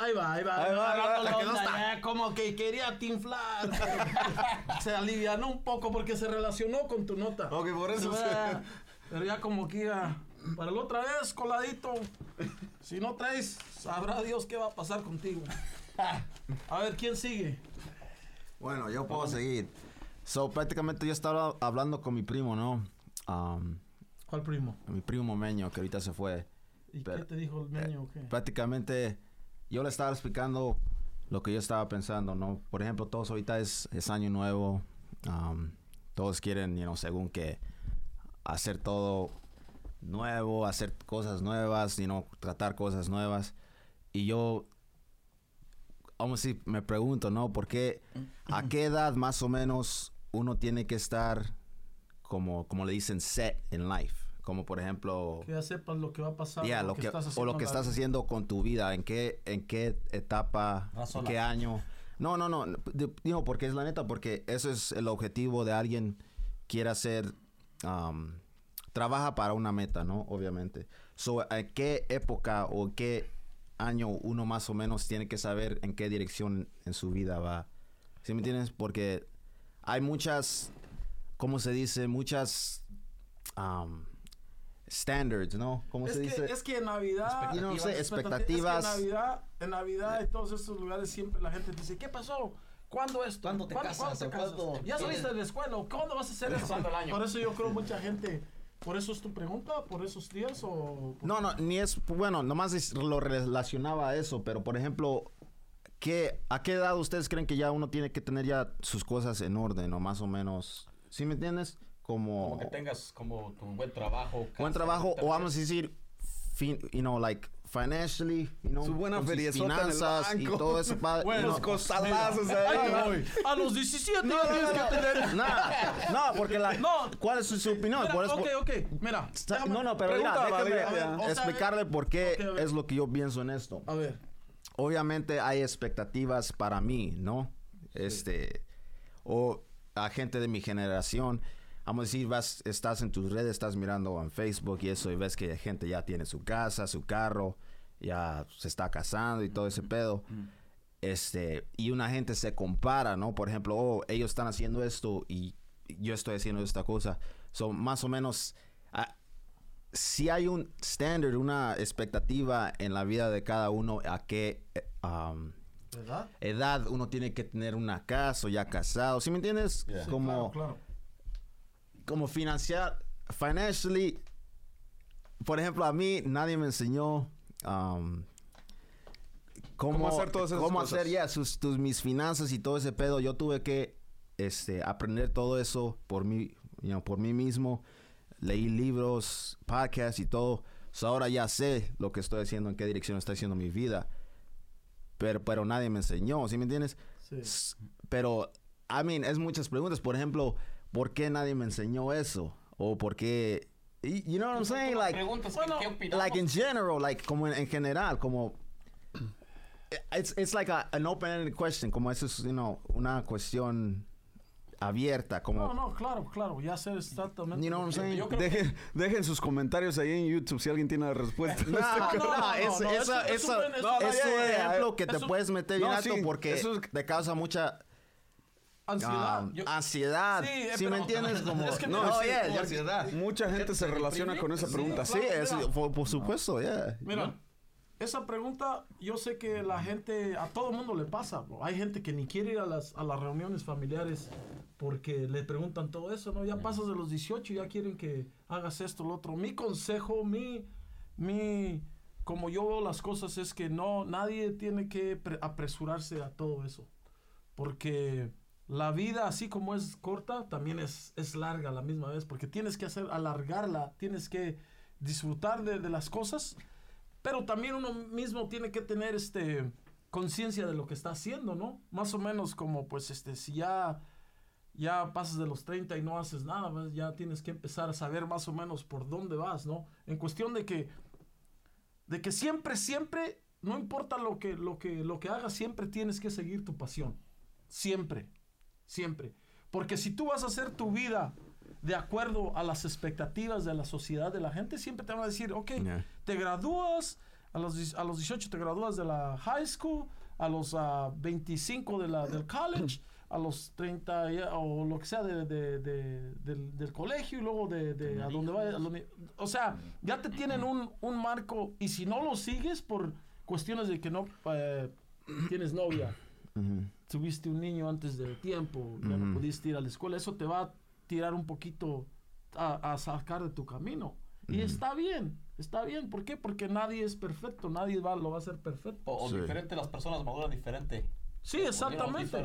Ahí va, ahí va.
Ahí va, ahí va.
la
La
onda,
está.
ya, como que quería tinflar. se alivianó un poco porque se relacionó con tu nota.
Ok, por eso
Pero
se-
ya- Pero ya como que iba para la otra vez, coladito. Si no traes, sabrá Dios qué va a pasar contigo. A ver, ¿quién sigue?
Bueno, yo puedo seguir. So, prácticamente yo estaba hablando con mi primo, ¿no? Um,
¿Cuál primo?
mi primo Meño, que ahorita se fue.
¿Y
Pero-
qué te dijo el meño o qué?
Prácticamente yo le estaba explicando lo que yo estaba pensando, ¿no? Por ejemplo, todos ahorita es, es año nuevo. um, todos quieren, you know, según que hacer todo nuevo, hacer cosas nuevas, you know, tratar cosas nuevas. Y yo, vamos decir, me pregunto, ¿no? ¿Por qué, a qué edad más o menos uno tiene que estar, como, como le dicen, set in life? Como por ejemplo...
Que ya sepas lo que va a pasar.
Ya, lo que,
estás
o lo que estás
vida.
haciendo con tu vida, en qué, en qué etapa, en qué año. No, no, no, digo, porque es la neta, porque eso es el objetivo de alguien quiere hacer, um, trabaja para una meta, ¿no? Obviamente. So, ¿en qué época o qué año uno más o menos tiene que saber en qué dirección en su vida va. ¿Sí me entiendes? Porque hay muchas, ¿cómo se dice? Muchas um, standards, ¿no? ¿Cómo
Es
se
que,
dice?
es que en Navidad...
Yo no sé,
Es que
expectativas.
en Navidad, en Navidad, en todos estos lugares siempre la gente dice, ¿qué pasó? ¿Cuándo esto?
¿Cuándo te casas?
te
¿O
casas?
cuándo
¿Ya saliste de la escuela? ¿O ¿Cuándo vas a hacer eso? Por eso yo creo mucha gente... ¿Por eso es tu pregunta? ¿Por esos días o...? por-
No, no, ni es, bueno, nomás es- lo relacionaba a eso, pero por ejemplo, ¿qué, ¿a qué edad ustedes creen que ya uno tiene que tener ya sus cosas en orden o más o menos? ¿Sí me entiendes? Como,
Como que tengas como tu buen trabajo.
buen trabajo o vamos a decir, fin, you know, like financially, you know,
Su buena en el
finanzas y todo eso. pa- you
Bueno,
know.
costalazos
Mira,
ahí.
A los 17 ya tienes que tener...
No, no, porque la,
No.
¿cuál es su, su opinión?
Mira, ok, ok, mira. Déjame-
no, no, pero mira, déjame eh, explicarle por qué es lo que yo pienso en esto.
A ver.
obviamente hay expectativas para mí, ¿no? Este, o a gente de mi generación, vamos a decir, vas, estás en tus redes, estás mirando en Facebook y eso, y ves que gente ya tiene su casa, su carro, ya se está casando y todo ese pedo. Este, y una gente se compara, ¿no? Por ejemplo, oh, ellos están haciendo esto y yo estoy haciendo esta cosa. So, más o menos, ah, si hay un standard, una expectativa en la vida de cada uno a qué eh, um, edad uno tiene que tener una casa o ya casado. ¿Sí me entiendes?
Yeah. Sí,
como,
Claro, claro.
como financiar, financially, por ejemplo, a mí nadie me enseñó um, cómo,
Cómo hacer todas esas
cómo
cosas.
hacer ya sus, tus, mis finanzas y todo ese pedo. Yo tuve que este, aprender todo eso por mí, you know, por mí mismo. Leí libros, podcasts y todo. So, ahora ya sé lo que estoy haciendo, en qué dirección está haciendo mi vida. Pero, pero nadie me enseñó, ¿sí me entiendes?
Sí.
Pero, I mean, es muchas preguntas. Por ejemplo, ¿por qué nadie me enseñó eso? O por qué... y- You know what I'm saying? Like,
Preguntas, ¿qué-
Bueno,
¿qué opinamos?
like in general, like como en, en general, como... It's, it's like a, an open-ended question, como eso es, you know, una cuestión abierta, como...
No, no, claro, claro. Ya sé exactamente.
You know what I'm saying?
Yo creo
Dejen, dejen sus comentarios ahí en YouTube si alguien tiene la respuesta.
No,
no,
no,
no,
es,
no,
eso-
es- es
eso-
un buen- es
no,
un-
es un ejemplo que te
un-
puedes meter bien
no,
alto
sí,
porque
eso es-
te causa mucha
Ansiedad.
um,
Yo-
ansiedad.
Sí, eh,
¿Sí me entiendes? Como,
es que
no,
sí,
yeah,
ansiedad.
Mucha gente se relaciona con esa pregunta.
Sí,
claro,
es-
mira.
por, por supuesto, yeah.
Mira, esa pregunta yo sé que la gente, a todo mundo le pasa. bro. Hay gente que ni quiere ir a las, a las reuniones familiares porque le preguntan todo eso, ¿no? Ya pasas de los 18 y ya quieren que hagas esto, lo otro. Mi consejo, mi, mi, como yo veo las cosas es que no, nadie tiene que pre- apresurarse a todo eso. Porque la vida, así como es corta, también es, es larga a la misma vez. Porque tienes que hacer, alargarla, tienes que disfrutar de, de las cosas. Pero también uno mismo tiene que tener este conciencia de lo que está haciendo, ¿no? Más o menos como, pues, este, si ya, ya pasas de los 30 y no haces nada, pues, ya tienes que empezar a saber más o menos por dónde vas, ¿no? En cuestión de que, de que siempre, siempre, no importa lo que, lo que, lo que hagas, siempre tienes que seguir tu pasión. Siempre, siempre. Porque si tú vas a hacer tu vida de acuerdo a las expectativas de la sociedad, de la gente, siempre te van a decir, ok,
Yeah.
te gradúas, a los, a los 18 te gradúas de la high school, a los ah, 25 de la, del college, a los 30 ya- o lo que sea de, de- de- del, del colegio y luego de, de a donde vayas. a la uni- O sea, ya te tienen un, un marco y si no lo sigues por cuestiones de que no eh, tienes novia,
Ujú.
tuviste un niño antes de tiempo, ya no pudiste ir a la escuela, eso te va a tirar un poquito a, a sacar de tu camino. Y está bien, está bien. ¿Por qué? Porque nadie es perfecto, nadie va, lo va a hacer perfecto.
O, o
Sí.
diferente, las personas maduran diferente.
Sí, exactamente.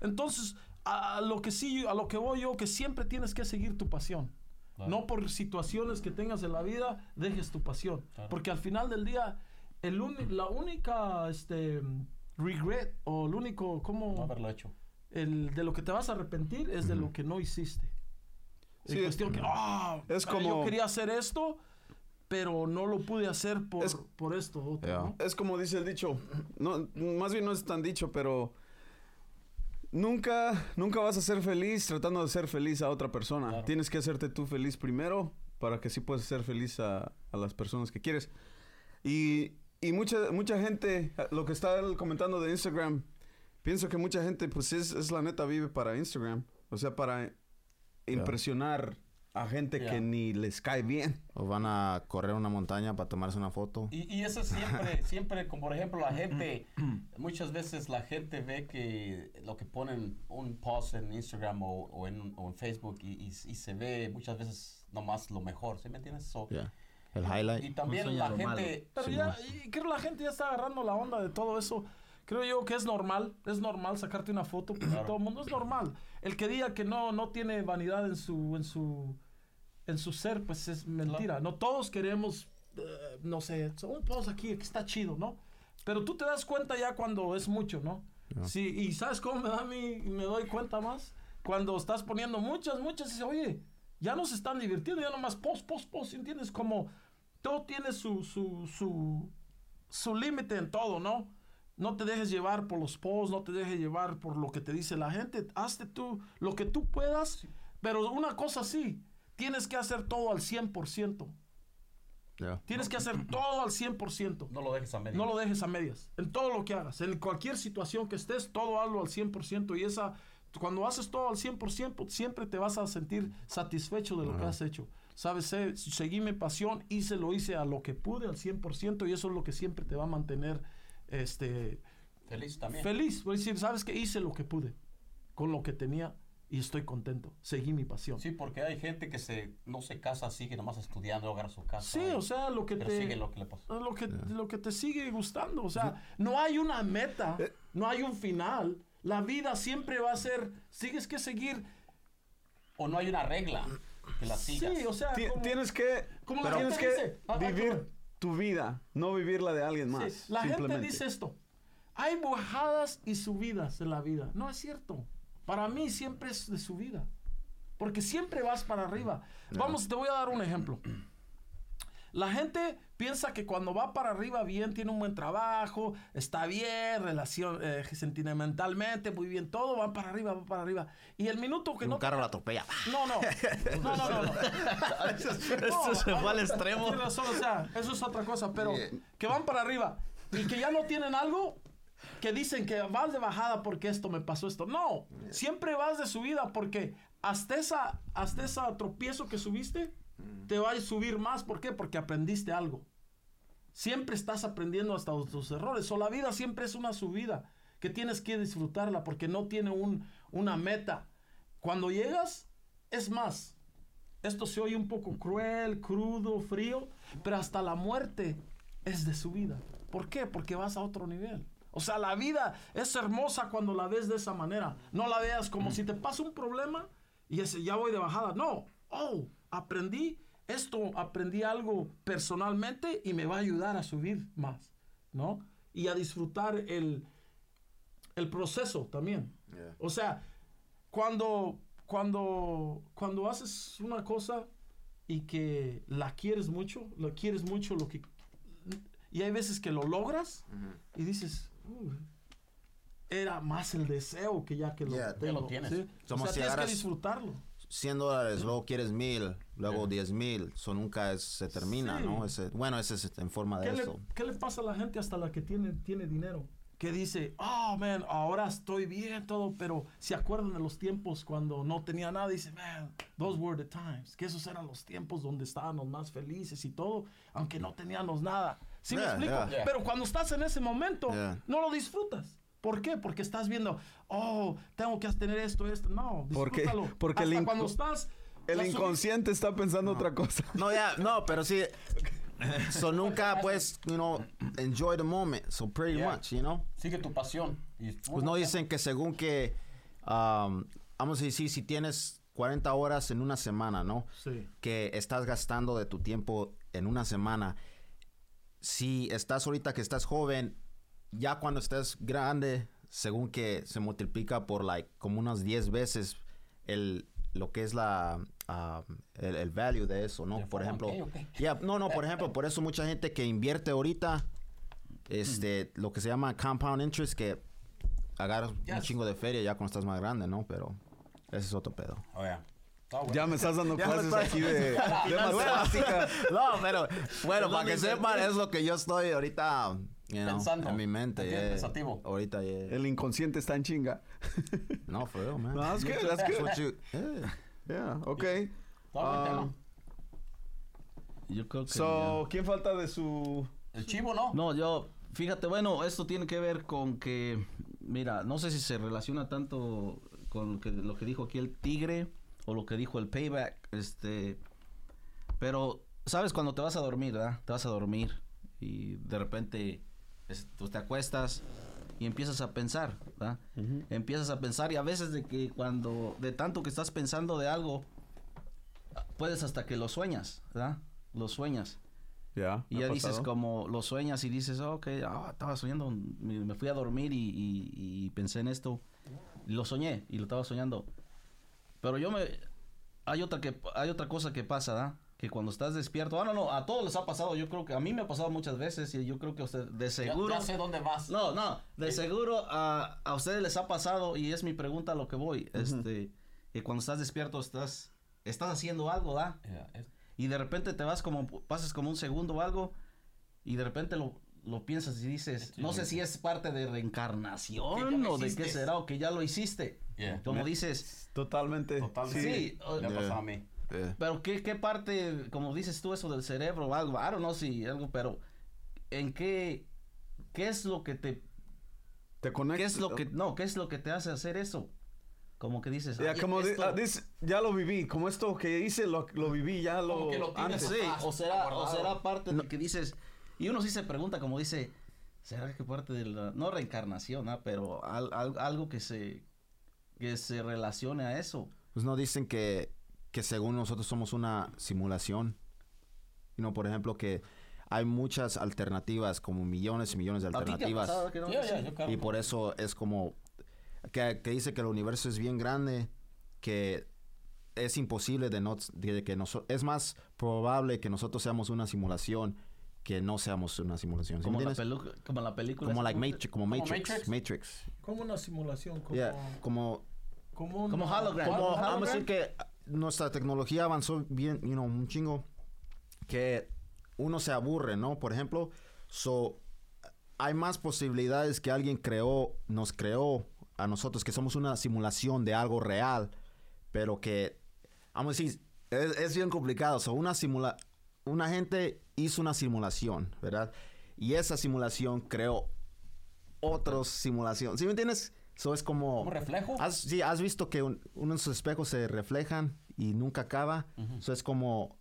Entonces, a lo que sí, a lo que voy yo, que siempre tienes que seguir tu pasión.
Claro.
No por situaciones que tengas en la vida, dejes tu pasión.
Claro.
Porque al final del día, el la única este, regret o el único, ¿cómo?
No haberlo hecho.
el, de lo que te vas a arrepentir es de lo que no hiciste.
Sí,
cuestión que, ah,
es como-
yo quería hacer esto, pero no lo pude hacer por,
Es-
por esto otro,
Yeah.
¿no?
Es como dice el dicho. No, más bien no es tan dicho, pero nunca, nunca vas a ser feliz tratando de ser feliz a otra persona.
Claro.
Tienes que hacerte tú feliz primero para que sí puedas ser feliz a, a las personas que quieres. Y y mucha, mucha gente, lo que está él comentando de Instagram, pienso que mucha gente, pues es, es la neta, vive para Instagram. O sea, para impresionar a gente
Ya.
que ni les cae bien.
O van a correr una montaña para tomarse una foto.
Y, y eso es siempre, siempre, como por ejemplo, la gente, muchas veces la gente ve que lo que ponen un post en Instagram o, o en, o en Facebook y, y- y se ve muchas veces nomás lo mejor, ¿sí me entiendes? So,
Yeah. El highlight.
Y también la
malo.
gente,
Pero ya, y creo que la gente ya está agarrando la onda de todo eso. Creo yo que es normal, es normal sacarte una foto de
Claro.
todo el mundo, es normal. El que diga que no, no tiene vanidad en su, en su, en su ser, pues es mentira. No todos queremos, eh, no sé, un post aquí que está chido, ¿no? Pero tú te das cuenta ya cuando es mucho, ¿no? Sí, y ¿sabes cómo me da a mí, me doy cuenta más? Cuando estás poniendo muchas, muchas, y dices, oye, ya nos están divirtiendo, ya nomás post, post, post, ¿entiendes? Como todo tiene su, su, su, su límite en todo, ¿no? No te dejes llevar por los posts, no te dejes llevar por lo que te dice la gente. Hazte tú lo que tú puedas, pero una cosa sí, tienes que hacer todo al 100%.
Yeah.
Tienes que hacer todo al 100%.
no lo dejes a medio.
No lo dejes a medias. En todo lo que hagas. En cualquier situación que estés, todo hazlo al 100%. Y esa, cuando haces todo al 100%, pues, siempre te vas a sentir satisfecho de lo que has hecho. Sabes, Sé- seguí mi pasión, hice, lo hice a lo que pude al 100% y eso es lo que siempre te va a mantener este,
Feliz también.
feliz. Voy a decir, sabes que hice lo que pude con lo que tenía y estoy contento. Seguí mi pasión.
Sí, porque hay gente que se no se casa, sigue nomás estudiando, agarra su casa.
Sí,
y-
o sea, lo que
pero
te...
sigue lo que le pasa.
lo que, lo que te sigue gustando. O sea, no hay una meta,
Eh.
no hay un final. La vida siempre va a ser, sigues que seguir.
O no hay una regla que la sigas.
Sí, o sea, como-
tienes que,
como la
tienes
gente
que
dice, ah, ah,
vivir
¿cómo?
tu vida, no vivir la de alguien
sí,
más.
la gente dice esto. Hay bajadas y subidas en la vida. No es cierto. Para mí siempre es de subida. Porque siempre vas para arriba. Vamos, te voy a dar un ejemplo. La gente piensa que cuando va para arriba bien, tiene un buen trabajo, está bien, relación eh, sentimentalmente, muy bien, todo va para arriba, va para arriba. Y el minuto que
Un
no...
carro la atropella.
No, no. No, no, no. no.
Esto se fue al extremo.
Razón, o sea, eso es otra cosa, pero que van para arriba y que ya no tienen algo que dicen que vas de bajada porque esto me pasó esto. No, siempre vas de subida porque hasta esa hasta esa tropiezo que subiste te va a subir más, ¿por qué? Porque aprendiste algo. Siempre estás aprendiendo hasta tus errores. O la vida siempre es una subida que tienes que disfrutarla porque no tiene un, una meta. Cuando llegas, es más. Esto se oye un poco cruel, crudo, frío, pero hasta la muerte es de subida. ¿Por qué? Porque vas a otro nivel. O sea, la vida es hermosa cuando la ves de esa manera. No la veas como si te pasa un problema y ese, ya voy de bajada. No. Oh, aprendí esto, aprendí algo personalmente y me va a ayudar a subir más, ¿no? Y a disfrutar el, el proceso también. O sea, cuando, cuando, cuando haces una cosa y que la quieres mucho, lo quieres mucho, lo que y hay veces que lo logras y dices, "Uy, era más el deseo que ya que lo,
Ya, ya
tengo",
lo tienes.
¿sí?
Como
o sea,
si
tienes que disfrutarlo.
100 dólares, luego quieres mil, luego 10 mil. Eso nunca es- se termina,
Sí.
¿no? Ese, bueno, ese es en forma de
¿Qué le,
eso.
qué le pasa a la gente hasta la que tiene, tiene dinero? Que dice, oh, man, ahora estoy bien, todo, pero se acuerdan de los tiempos cuando no tenía nada. Dice, man, those were the times. Que esos eran los tiempos donde estábamos más felices y todo, aunque no teníamos nada. ¿Sí me
Yeah,
explico?
yeah.
Pero cuando estás en ese momento,
Yeah.
no lo disfrutas. ¿Por qué? Porque estás viendo, oh, tengo que tener esto, esto. No,
Porque-
disfrútalo.
porque el
Hasta cuando estás...
El inconsciente está pensando otra cosa.
No, ya, no, pero sí. So nunca, pues, you know, enjoy the moment. So pretty
Yeah.
much, you know.
Sigue tu pasión. Y,
Pues no dicen que según que, um, vamos a decir, si tienes 40 horas en una semana, ¿no?
Sí.
Que estás gastando de tu tiempo en una semana. Si estás ahorita que estás joven, ya cuando estés grande, según que se multiplica por like como unas 10 veces el lo que es la el, el value de eso, ¿no?
¿De
Por ejemplo,
qué o qué?
ya, no, no, por ejemplo, por eso mucha gente que invierte ahorita este lo que se llama compound interest que agarras un chingo de feria ya cuando estás más grande, ¿no? Pero ese es otro pedo.
Oh, yeah. Bueno.
Ya me estás dando clases
estoy-
aquí de, de matemática.
No, pero bueno, para que sepan, es lo que yo estoy ahorita you know,
Pensando.
en mi mente.
Bien
yeah.
pensativo.
Ahorita, yeah.
El inconsciente está en chinga.
No, for real, man.
No, that's good, that's good.
what you- yeah.
Yeah, ok.
Está buen
Ah,
tema.
Yo creo que...
So, ¿quién falta de su...?
El chivo, ¿no?
No, yo, fíjate, bueno, esto tiene que ver con que, mira, no sé si se relaciona tanto con lo que, lo que dijo aquí el tigre o lo que dijo el payback, este, pero, ¿sabes? Cuando te vas a dormir, ¿verdad? Te vas a dormir y de repente es- tú te acuestas y empiezas a pensar, ¿verdad? Empiezas a pensar y a veces de que cuando, de tanto que estás pensando de algo, puedes hasta que lo sueñas, ¿verdad? Lo sueñas. Y ya dices como lo sueñas y dices, "Ah, ok, ah, estaba soñando, me, me fui a dormir y, y- y pensé en esto. Lo soñé y lo estaba soñando. Pero yo me... Hay otra, que, hay otra cosa que pasa, ¿verdad? Que cuando estás despierto... Ah, no, no, a todos les ha pasado. Yo creo que a mí me ha pasado muchas veces y yo creo que a usted de
Ya-
seguro...
Ya, sé dónde vas.
No, no, de seguro a, a ustedes les ha pasado y es mi pregunta a lo que voy. Este, que cuando estás despierto estás, estás haciendo algo.
Ya, es-
y de repente te vas como, pasas como un segundo o algo, y de repente lo, lo piensas y dices,
Sí,
no sé
sí.
si es parte de reencarnación o de qué será, o que ya lo hiciste.
Yeah.
Como
Me-
dices,
Totalmente.
Totalmente.
Sí,
Yeah.
pasado a mí.
Yeah.
pero ¿qué, qué parte, como dices tú, eso del cerebro o algo, I don't know si algo, pero ¿en qué, qué es lo que te,
Te conectas.
qué es lo que, no, qué es lo que te hace hacer eso? Como que dices,
Ya,
"Ay,
como di-
esto-
ah, ya lo viví. Como esto que hice, lo, lo viví, ya lo...
Como que lo tienes
antes.
Sí,
atrás,
o será, o será parte de que dices, y uno sí se pregunta, como dice, ¿será que parte de la, no reencarnación, ah, pero al- al- algo que se, que se relacione a eso?
Pues no dicen que, que según nosotros somos una simulación. You know, por ejemplo, que hay muchas alternativas, como millones y millones de
¿A ti te ha
alternativas.
pasado que no? Sí.
creo.
Y por eso es como que, que dice que el universo es bien grande, que es imposible de no de que nosotros es más probable que nosotros seamos una simulación que no seamos una simulación. ¿sí
como, la como película.
Como like
¿cómo
Matrix, como Matrix,
Matrix?
Matrix.
Como una simulación, como,
Yeah, como
como, un-
Como hologram.
como
Hologram.
vamos a decir que nuestra tecnología avanzó bien, you know, un chingo que uno se aburre, ¿no? Por ejemplo, so hay más posibilidades que alguien creó, nos creó a nosotros que somos una simulación de algo real, pero que vamos a decir es, es bien complicado, so una simula una gente hizo una simulación, ¿verdad? Y esa simulación creó otra simulación. ¿Sí me entiendes? So es como
¿Un reflejo?
¿Has, sí, has visto que un- unos espejos se reflejan y nunca acaba. Eso es como...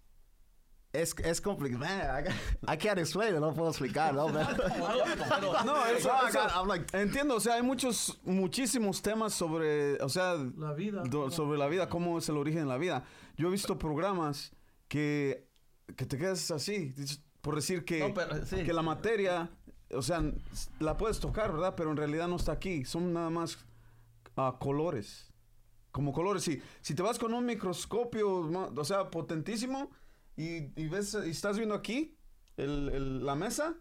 Es, es complicado. Man, I, I can't explain it, no puedo explicar, ¿no?
No, eso,
No,
eso-
I'm like-
entiendo, o sea, hay muchos, muchísimos temas sobre, o sea,
La vida.
do- sobre la vida, cómo es el origen de la vida. Yo he visto programas que, que te quedas así, por decir que,
No, pero, sí.
que la materia, o sea, la puedes tocar, ¿verdad? Pero en realidad no está aquí, son nada más ah, colores. Como colores, si, si te vas con un microscopio, o sea, potentísimo, y, y ves, y estás viendo aquí el- el- la mesa.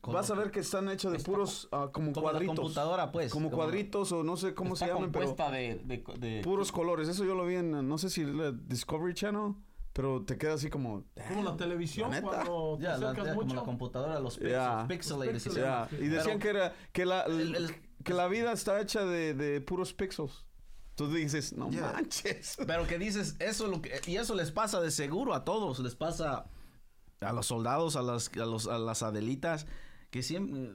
Con-
Vas a ver que están hechos de puros ah, como,
como la
cuadritos.
computadora, pues,
Como,
como-
cuadritos o no sé cómo
Está
se llaman, pero
de, de, de-
puros colores. Eso yo lo vi en, no sé si la Discovery Channel, pero te queda así como...
Como la televisión
La neta.
cuando te
Ya, la- ya, como
mucho.
la computadora, los pixels,
Ya.
pixelated,
Los
sí,
Ya,
sí.
Y decían
Pero-
que era que la,
El- el-
que la vida está hecha de, de puros pixels. Tú dices, no
Yeah.
manches.
Pero que dices, eso es lo que, y eso les pasa de seguro a todos, les pasa a los soldados, a las, a los, a las adelitas, que siempre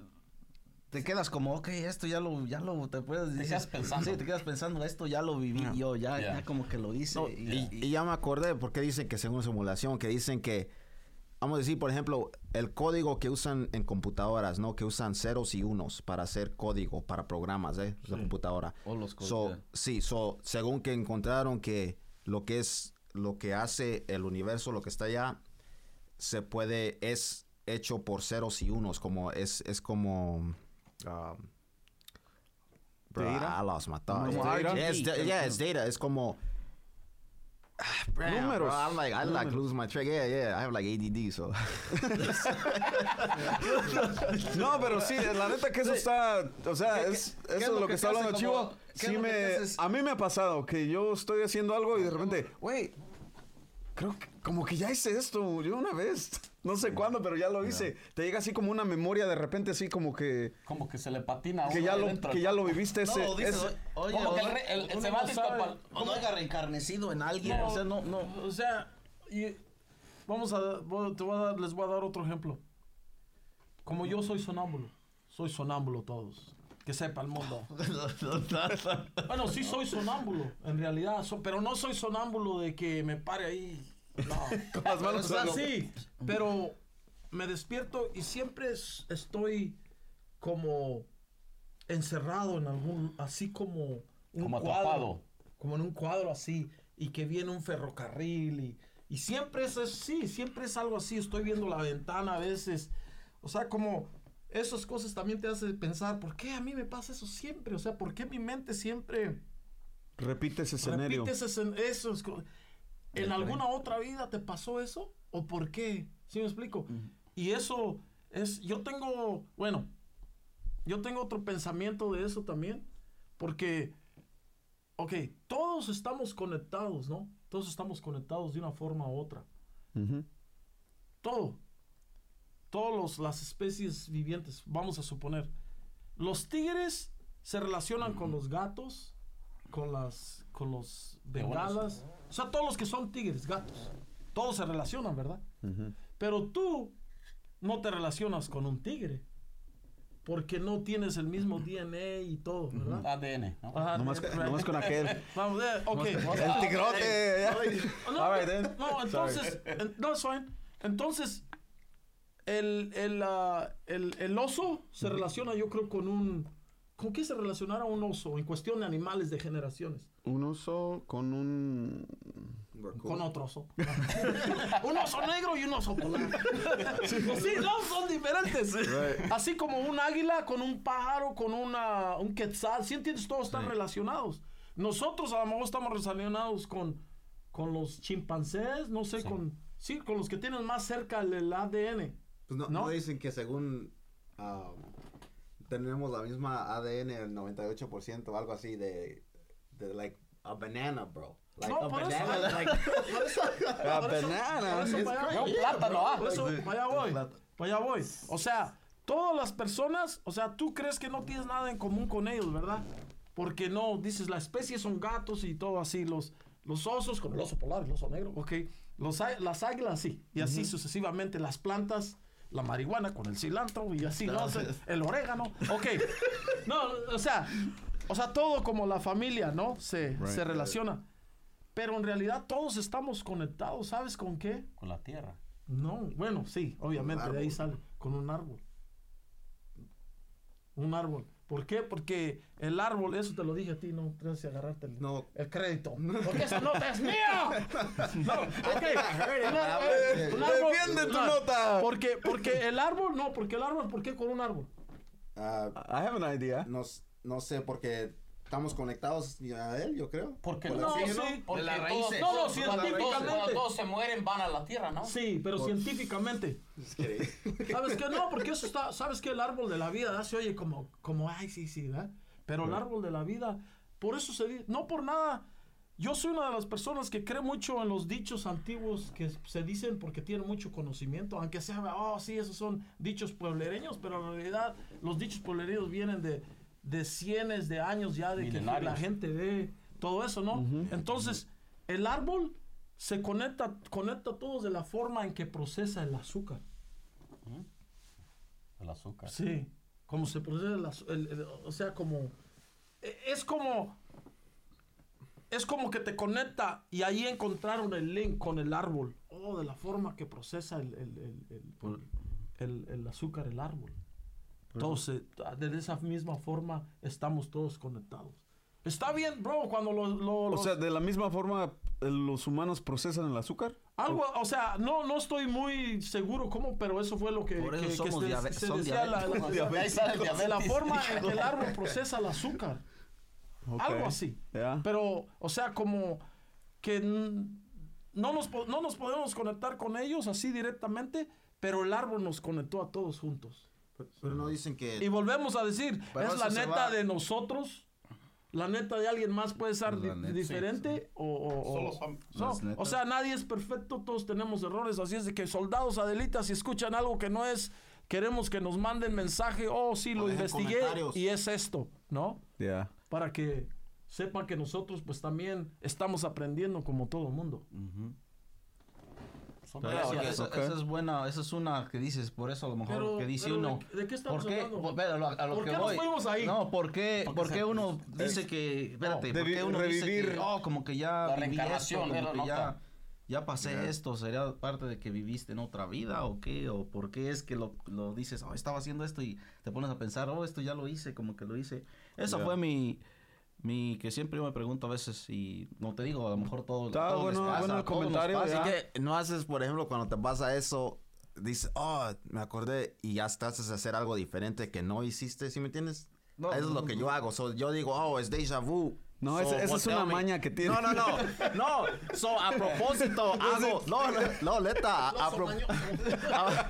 te quedas como, ok, esto ya lo, ya lo, te puedes
Te quedas pensando.
Sí, te quedas pensando, esto ya lo viví yo, ya,
Yeah.
ya como que lo hice.
No,
y-
y, y ya me acordé porque dicen que según simulación, que dicen que, vamos a decir, por ejemplo, el código que usan en computadoras, ¿no? Que usan ceros y unos para hacer código, para programas, ¿eh? De computadora.
O los códigos,
So,
yeah.
sí, so, según que encontraron que lo que es, lo que hace el universo, lo que está allá, se puede, es hecho por ceros y unos, como, es, es como... um, bro,
Data?
I lost my thought.
Como
Yeah,
data?
it's da- yeah, it's data. Es como... Bro,
Números.
I'm like, I like lose my track. Yeah, yeah. I have like ADD, so.
No, pero sí, la neta que eso está, o sea,
¿Qué-
es,
qué- qué
eso es lo que, está hablando Chivo.
¿qué
sí me, a mí me ha pasado que yo estoy haciendo algo y de repente, güey, creo que como que ya hice esto yo una vez, no sé cuándo, pero ya lo hice. Te llega así como una memoria de repente así como que
Como que se le patina a
que
uno
ya
ahí
lo
dentro.
que ya lo viviste ese,
No, dices,
ese-
oye,
Como que el, el- se
no
va
haya reencarnecido en alguien, o sea, no, no.
O sea, y vamos a, te voy a dar, les voy a dar otro ejemplo. Como yo soy sonámbulo, soy sonámbulo todos, que sepa el mundo. Bueno, sí soy sonámbulo, en realidad, so- pero no soy sonámbulo de que me pare ahí. No.
con las manos
O sea, sí, pero me despierto y siempre es- estoy como encerrado en algún, así como un
Como
cuadro,
atrapado.
como en un cuadro así y que viene un ferrocarril y, y siempre es así, siempre es algo así. Estoy viendo la ventana a veces, o sea, como esas cosas también te hacen pensar, ¿por qué a mí me pasa eso siempre? O sea, ¿por qué mi mente siempre
repite ese escenario.
repite ese eso? ¿En alguna otra vida te pasó eso? ¿O por qué? ¿Sí me explico? Y eso es, yo tengo, bueno, yo tengo otro pensamiento de eso también, porque, ok, todos estamos conectados, ¿no? Todos estamos conectados de una forma u otra.
Ujú.
Todo. Todas las especies vivientes, vamos a suponer. Los tigres se relacionan con los gatos, con las con los bengalas. O sea, todos los que son tigres, gatos. Todos se relacionan, ¿verdad? Pero tú no te relacionas con un tigre. Porque no tienes el mismo DNA y todo, ¿verdad?
ADN, ¿no?
Ajá,
Nomás,
eh,
nomás con aquel.
Vamos, eh, ok.
El tigrote. ya.
No,
All right, then.
no, entonces, en- no, it's fine. Entonces, el, el, ah, el, el oso se relaciona, yo creo, con un... ¿Con qué se relacionará un oso en cuestión de animales de generaciones?
Un oso con un.
Con otro oso. un oso negro y un oso polar. sí, no, son diferentes.
Right.
Así como un águila con un pájaro, con una, un quetzal. ¿Sí entiendes? Todos están relacionados. Nosotros a lo mejor estamos relacionados con, con los chimpancés, no sé, con... Sí, con los que tienen más cerca el, el ADN.
Pues no,
¿No?
no dicen que según ah, tenemos la misma ADN, el 98% o algo así de, de like a banana, bro. Like
No,
a
por eso-
banana, like
eso-
banana.
por eso para
Un plátano, ah.
Por eso, para allá voy. Para allá voy. O sea, todas las personas, o sea, tú crees que no tienes nada en común con ellos, ¿verdad? Porque no, dices, la especie son gatos y todo así, los, los osos, como el oso polar, el oso negro, ok. Los, las águilas, sí. Y así sucesivamente, las plantas, la marihuana con el cilantro y así, ¿no? O sea, el orégano, ok. No, o sea, o sea, todo como la familia, ¿no? Se, se relaciona. Pero en realidad todos estamos conectados, ¿sabes con qué?
Con la tierra.
No, bueno, sí, obviamente, de ahí sale, con un árbol. Un árbol. ¿Por qué? Porque el árbol, eso te lo dije a ti, no tienes que agarrarte el,
No.
el crédito. Porque esa nota es mía. No, ok. Un ar- eh, un árbol-
Defiende tu
no,
nota.
Porque, porque el árbol, no, porque el árbol, ¿por qué con un árbol?
ah,
I have an idea.
no, no sé, porque estamos conectados a él, yo creo.
Porque
Por
No, sí.
Porque
las
todos-
raíces.
No, no,
todos-
científicamente.
Se mueren, van a la tierra, ¿no?
Sí, pero científicamente.
Es que-
¿Sabes qué? No, porque eso está, ¿sabes qué? El árbol de la vida se oye como, como, ay, sí, sí, ¿verdad? Pero el árbol de la vida, por eso se dice, no por nada. Yo soy una de las personas que cree mucho en los dichos antiguos que se dicen porque tienen mucho conocimiento, aunque sea, oh, sí, esos son dichos pueblereños, pero en realidad los dichos pueblereños vienen de, de cientos de años ya de que la gente ve todo eso, ¿no? Entonces, el árbol se conecta, conecta a todos de la forma en que procesa el azúcar.
El azúcar.
Sí, como se procesa el, el- o sea, como e- es como es como que te conecta y ahí encontraron el link con el árbol. Oh, de la forma que procesa el, el- el- el- el- el azúcar el árbol. Todos se- de esa misma forma estamos todos conectados. Está bien, bro, cuando lo, lo-
O
los-
sea, de la misma forma, eh, los humanos procesan el azúcar.
algo, o sea, no, no estoy muy seguro cómo, pero eso fue lo que,
Por eso
que- que
somos
se-
diabe-
se
son
decía la- la- la
diabetes.
forma en que el árbol procesa el azúcar.
Ok.
Algo así.
Ya.
Pero, o sea, como que no nos, no nos podemos conectar con ellos así directamente, pero el árbol nos conectó a todos juntos.
Pero no dicen
Y
que...
volvemos a decir,
Pero
es la neta
va-
de nosotros la neta de alguien más puede ser
La
di-
neta, sí,
diferente o, o- o-
Solo son-
no,
Las netas.
o sea, nadie es perfecto, todos tenemos errores, así es de que soldados adelitas, si escuchan algo que no es, queremos que nos manden mensaje, oh, sí, lo investigué y es esto, ¿no?
Ya.
Para que sepan que nosotros pues también estamos aprendiendo como todo el mundo.
Ujú.
Son
Pero
gracias.
esa,
Ok.
esa es buena, esa es una que dices, por eso a lo mejor
Pero-
que dice
pero
uno.
¿de- de qué estamos
¿por qué,
hablando?
Por- pero a lo-
¿Por
que
qué nos
voy.
fuimos ahí?
No, ¿por qué,
Porque
por qué
se-
uno dice que, espérate,
de
¿por qué
vi-
uno dice
revivir.
que, oh, como que ya
La
viví esto,
reencarnación,
como que ya, ya pasé esto, sería parte de que viviste en otra vida o qué, o por qué es que lo, lo dices, oh, estaba haciendo esto y te pones a pensar, oh, esto ya lo hice, como que lo hice. Esa
Ya.
fue mi, mi, que siempre yo me pregunto a veces y no te digo, a lo mejor todo,
Está
a todos
bueno-
les pasa,
bueno el
nos
comentario,
pasa.
Así que no haces, por ejemplo, cuando te pasa eso, dices, oh, me acordé y ya estás a hacer algo diferente que no hiciste, ¿sí me entiendes?
No,
eso es lo que
no.
yo hago. So, yo digo, oh, es déjà vu.
No,
So,
esa- es una
me-
maña que tiene.
No, no, no. No, so, a propósito, hago. No, no, no, neta. A, a pro- a-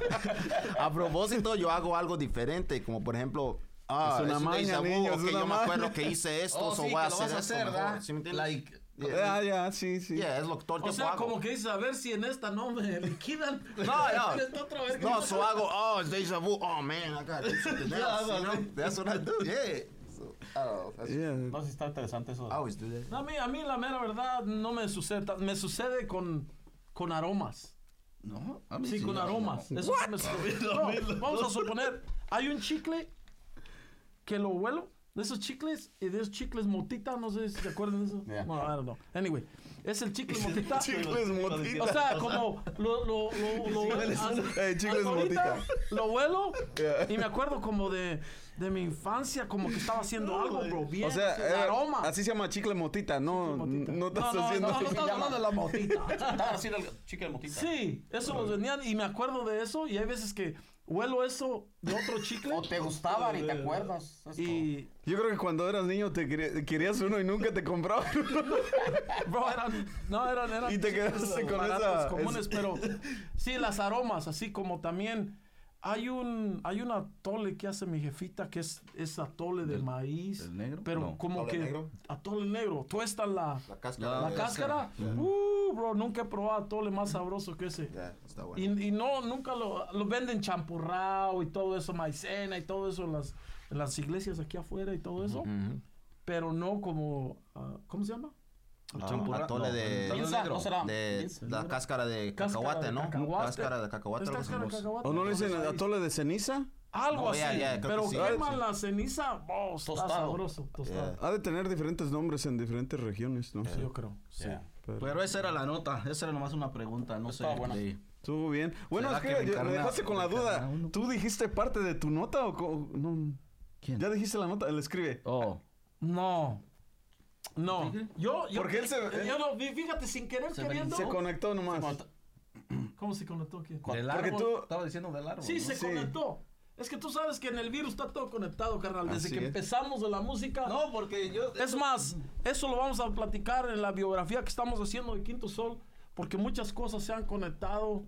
a propósito, yo hago algo diferente. Como por ejemplo. Ah,
Es una
un
maña,
déjà vu,
niño, es una
yo me
maña.
acuerdo que hice esto,
Oh,
so
sí,
voy a hacer
vas a
esto
hacer,
mejor,
¿verdad?
¿sí me entiendes?
Like,
Ya, ya, sí, sí.
Yeah, es lo que todo el
O sea,
hago.
como que dices, a ver si en esta no me liquidan.
No, no.
Otra vez
No, so hago, oh, it's deja vu. Oh, man, I got you know? That's what I do, yeah. So, I don't know. That's-
Yeah.
No, sí está interesante eso.
I always do that.
A mí, a mí la mera verdad no me sucede. Me sucede con, con aromas.
no, a mí
Sí, con
a mí
aromas.
no.
Eso sí me sucede. No, vamos a suponer, hay un chicle que lo huelo. De esos chicles, y de esos chicles motita, no sé si se acuerdan de eso.
Yeah.
Bueno, I don't know. Anyway, es el chicle motita.
Chicles motita.
O sea, como lo, lo, lo, lo
Eh, chicles motita.
Lo huelo
Yeah.
y me acuerdo como de, de mi infancia, como que estaba haciendo algo, bro, bien.
O sea,
así,
eh,
aroma.
así se llama chicle motita, no,
Motita.
no estás
no, no,
haciendo...
no, no estamos hablando de la motita.
Estaba así el chicle motita.
Sí, eso los vendían y me acuerdo de eso y hay veces que huelo eso de otro chicle
O te gustaban y te acuerdas. Es
y
Yo creo que cuando eras niño te quería- querías uno y nunca te compraban uno.
bro eran no eran eran
Y te quedaste con
baratos,
esa-
comunes pero sí las aromas así como también hay un hay un atole que hace mi jefita que es es atole de
¿Del-
maíz
del negro?
pero
No.
como
¿Atole
que
negro?
atole negro tuestan la
La cáscara.
la cáscara uh bro nunca he probado atole más sabroso que ese
Ya, está bueno.
Y, y no, nunca lo, lo venden champurrado y todo eso, maicena y todo eso en las, en las iglesias aquí afuera y todo eso. Pero no como, ah, ¿cómo se llama?
El
Ah,
champurrado,
atole
no,
de,
Piensa. ¿no será?
de
Piensa.
la cáscara de
Cáscara
cacahuate,
de
¿no?
cacahuate.
Cáscara de cacahuate.
¿O no le dicen atole de ceniza?
Algo
No,
así. pero
sí.
queman
Sí.
la ceniza, oh, está
Tostado.
sabroso. Tostado.
Ha de tener diferentes nombres en diferentes regiones, ¿no?
Yo creo. Sí.
Yeah.
Pero-
Pero esa era la nota, esa era nomás una pregunta, no sé.
Buena.
de-
Estuvo bien. Bueno, es
¿Será
que, me dejaste con la duda.
uno?
¿Tú dijiste parte de tu nota o no?
¿Quién?
¿Ya dijiste la nota? Él escribe.
Oh,
No. No. Yo, yo,
Porque él se-
yo no, fí- fíjate, sin querer
Se
queriendo.
Se conectó nomás.
¿Cómo se conectó aquí?
del
Porque
árbol,
tú-
estaba diciendo del árbol.
Sí,
¿no?
se
Sí.
conectó. Es que tú sabes que en el virus está todo conectado, carnal. Desde
Así
que
es.
empezamos de la música.
No, porque yo...
Es más, eso lo vamos a platicar en la biografía que estamos haciendo de Quinto Sol, porque muchas cosas se han conectado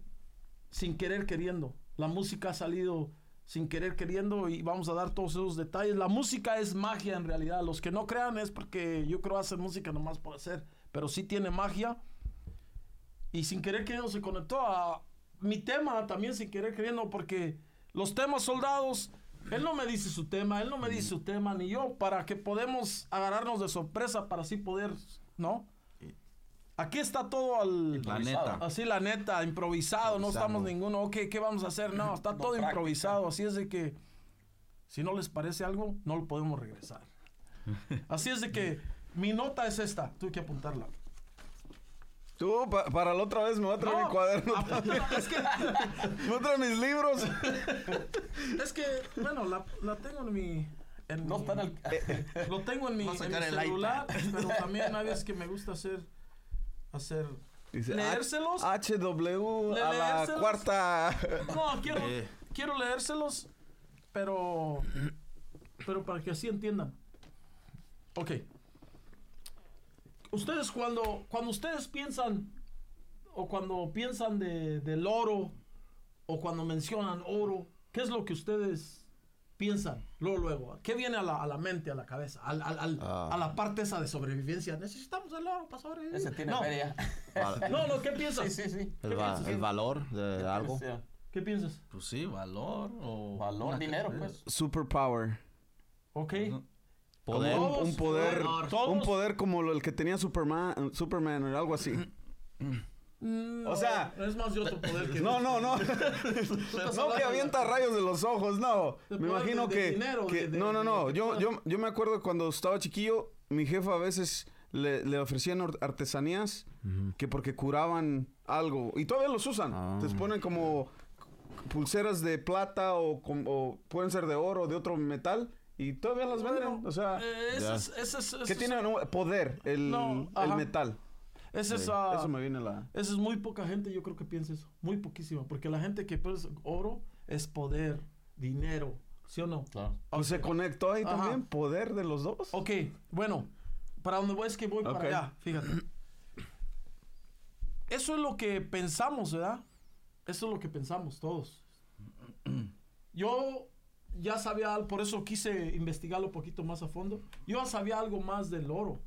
sin querer queriendo. La música ha salido sin querer queriendo y vamos a dar todos esos detalles. La música es magia en realidad. Los que no crean es porque yo creo hacer música nomás por hacer, pero sí tiene magia. Y sin querer queriendo se conectó a mi tema también sin querer queriendo porque los temas soldados, él no me dice su tema, él no me dice su tema, ni yo, para que podamos agarrarnos de sorpresa para así poder, ¿no? Aquí está todo al...
La neta.
Así la neta, improvisado, no estamos ninguno, ok, ¿qué vamos a hacer? No, está todo
práctica.
improvisado, así es de que si no les parece algo, no lo podemos regresar. Así es de que mi nota es esta, tuve que apuntarla.
Tú, pa- para la otra vez me voy a traer mi
No,
cuaderno.
apúntala, es que,
Me voy a traer mis libros.
es que, bueno, la, la tengo en mi... en
No
mi-
está en el.
Lo tengo en mi, en mi celular, pero también hay veces que me gusta hacer... hacer
Dice,
¿Leérselos?
H- HW a la cuarta.
No, quiero,
Eh.
quiero leérselos, pero, pero para que así entiendan. Ok. Ustedes cuando, cuando ustedes piensan, o cuando piensan de, del oro, o cuando mencionan oro, ¿qué es lo que ustedes piensan? Luego, luego. ¿Qué viene a la, a la mente, a la cabeza? Al- al- al-
Ah.
A la parte esa de sobrevivencia. Necesitamos el oro para sobrevivir.
Ese tiene
no.
feria.
No, no, ¿qué piensas?
Sí, sí, sí.
El, va- el valor de algo.
¿Qué piensas?
Pues sí, valor o...
Valor, dinero, pues.
Superpower.
Ok.
Poder.
Como un,
Todos,
un poder,
todos.
un poder como el que tenía Superman, Superman o algo así.
Mm,
O sea-
no, es más de otro poder que.
No, no, no. no que avienta rayos de los ojos, no. Me imagino
de- de
que,
dinero,
que-
de- de-
no, no, no. Yo, yo, yo me acuerdo cuando estaba chiquillo, mi jefa a veces le, le ofrecían artesanías que porque curaban algo y todavía los usan.
Ah.
Les ponen como pulseras de plata o, com- o pueden ser de oro o de otro metal y todavía las venden. O sea,
Eh, ese
Ya.
es, ese es, ese
que
es-
tiene no, poder el,
No,
el metal.
Es,
Eso me viene la.
Esa es muy poca gente, yo creo que piensa eso. Muy poquísima. Porque la gente que piensa oro es poder, dinero. ¿Sí o no?
Claro.
Pues se conectó ahí
Ajá.
también, poder de los dos.
Ok, bueno. Para donde voy es que voy
Ok.
para allá. Fíjate. Eso es lo que pensamos, ¿verdad? Eso es lo que pensamos todos. Yo ya sabía, por eso quise investigarlo un poquito más a fondo. Yo ya sabía algo más del oro.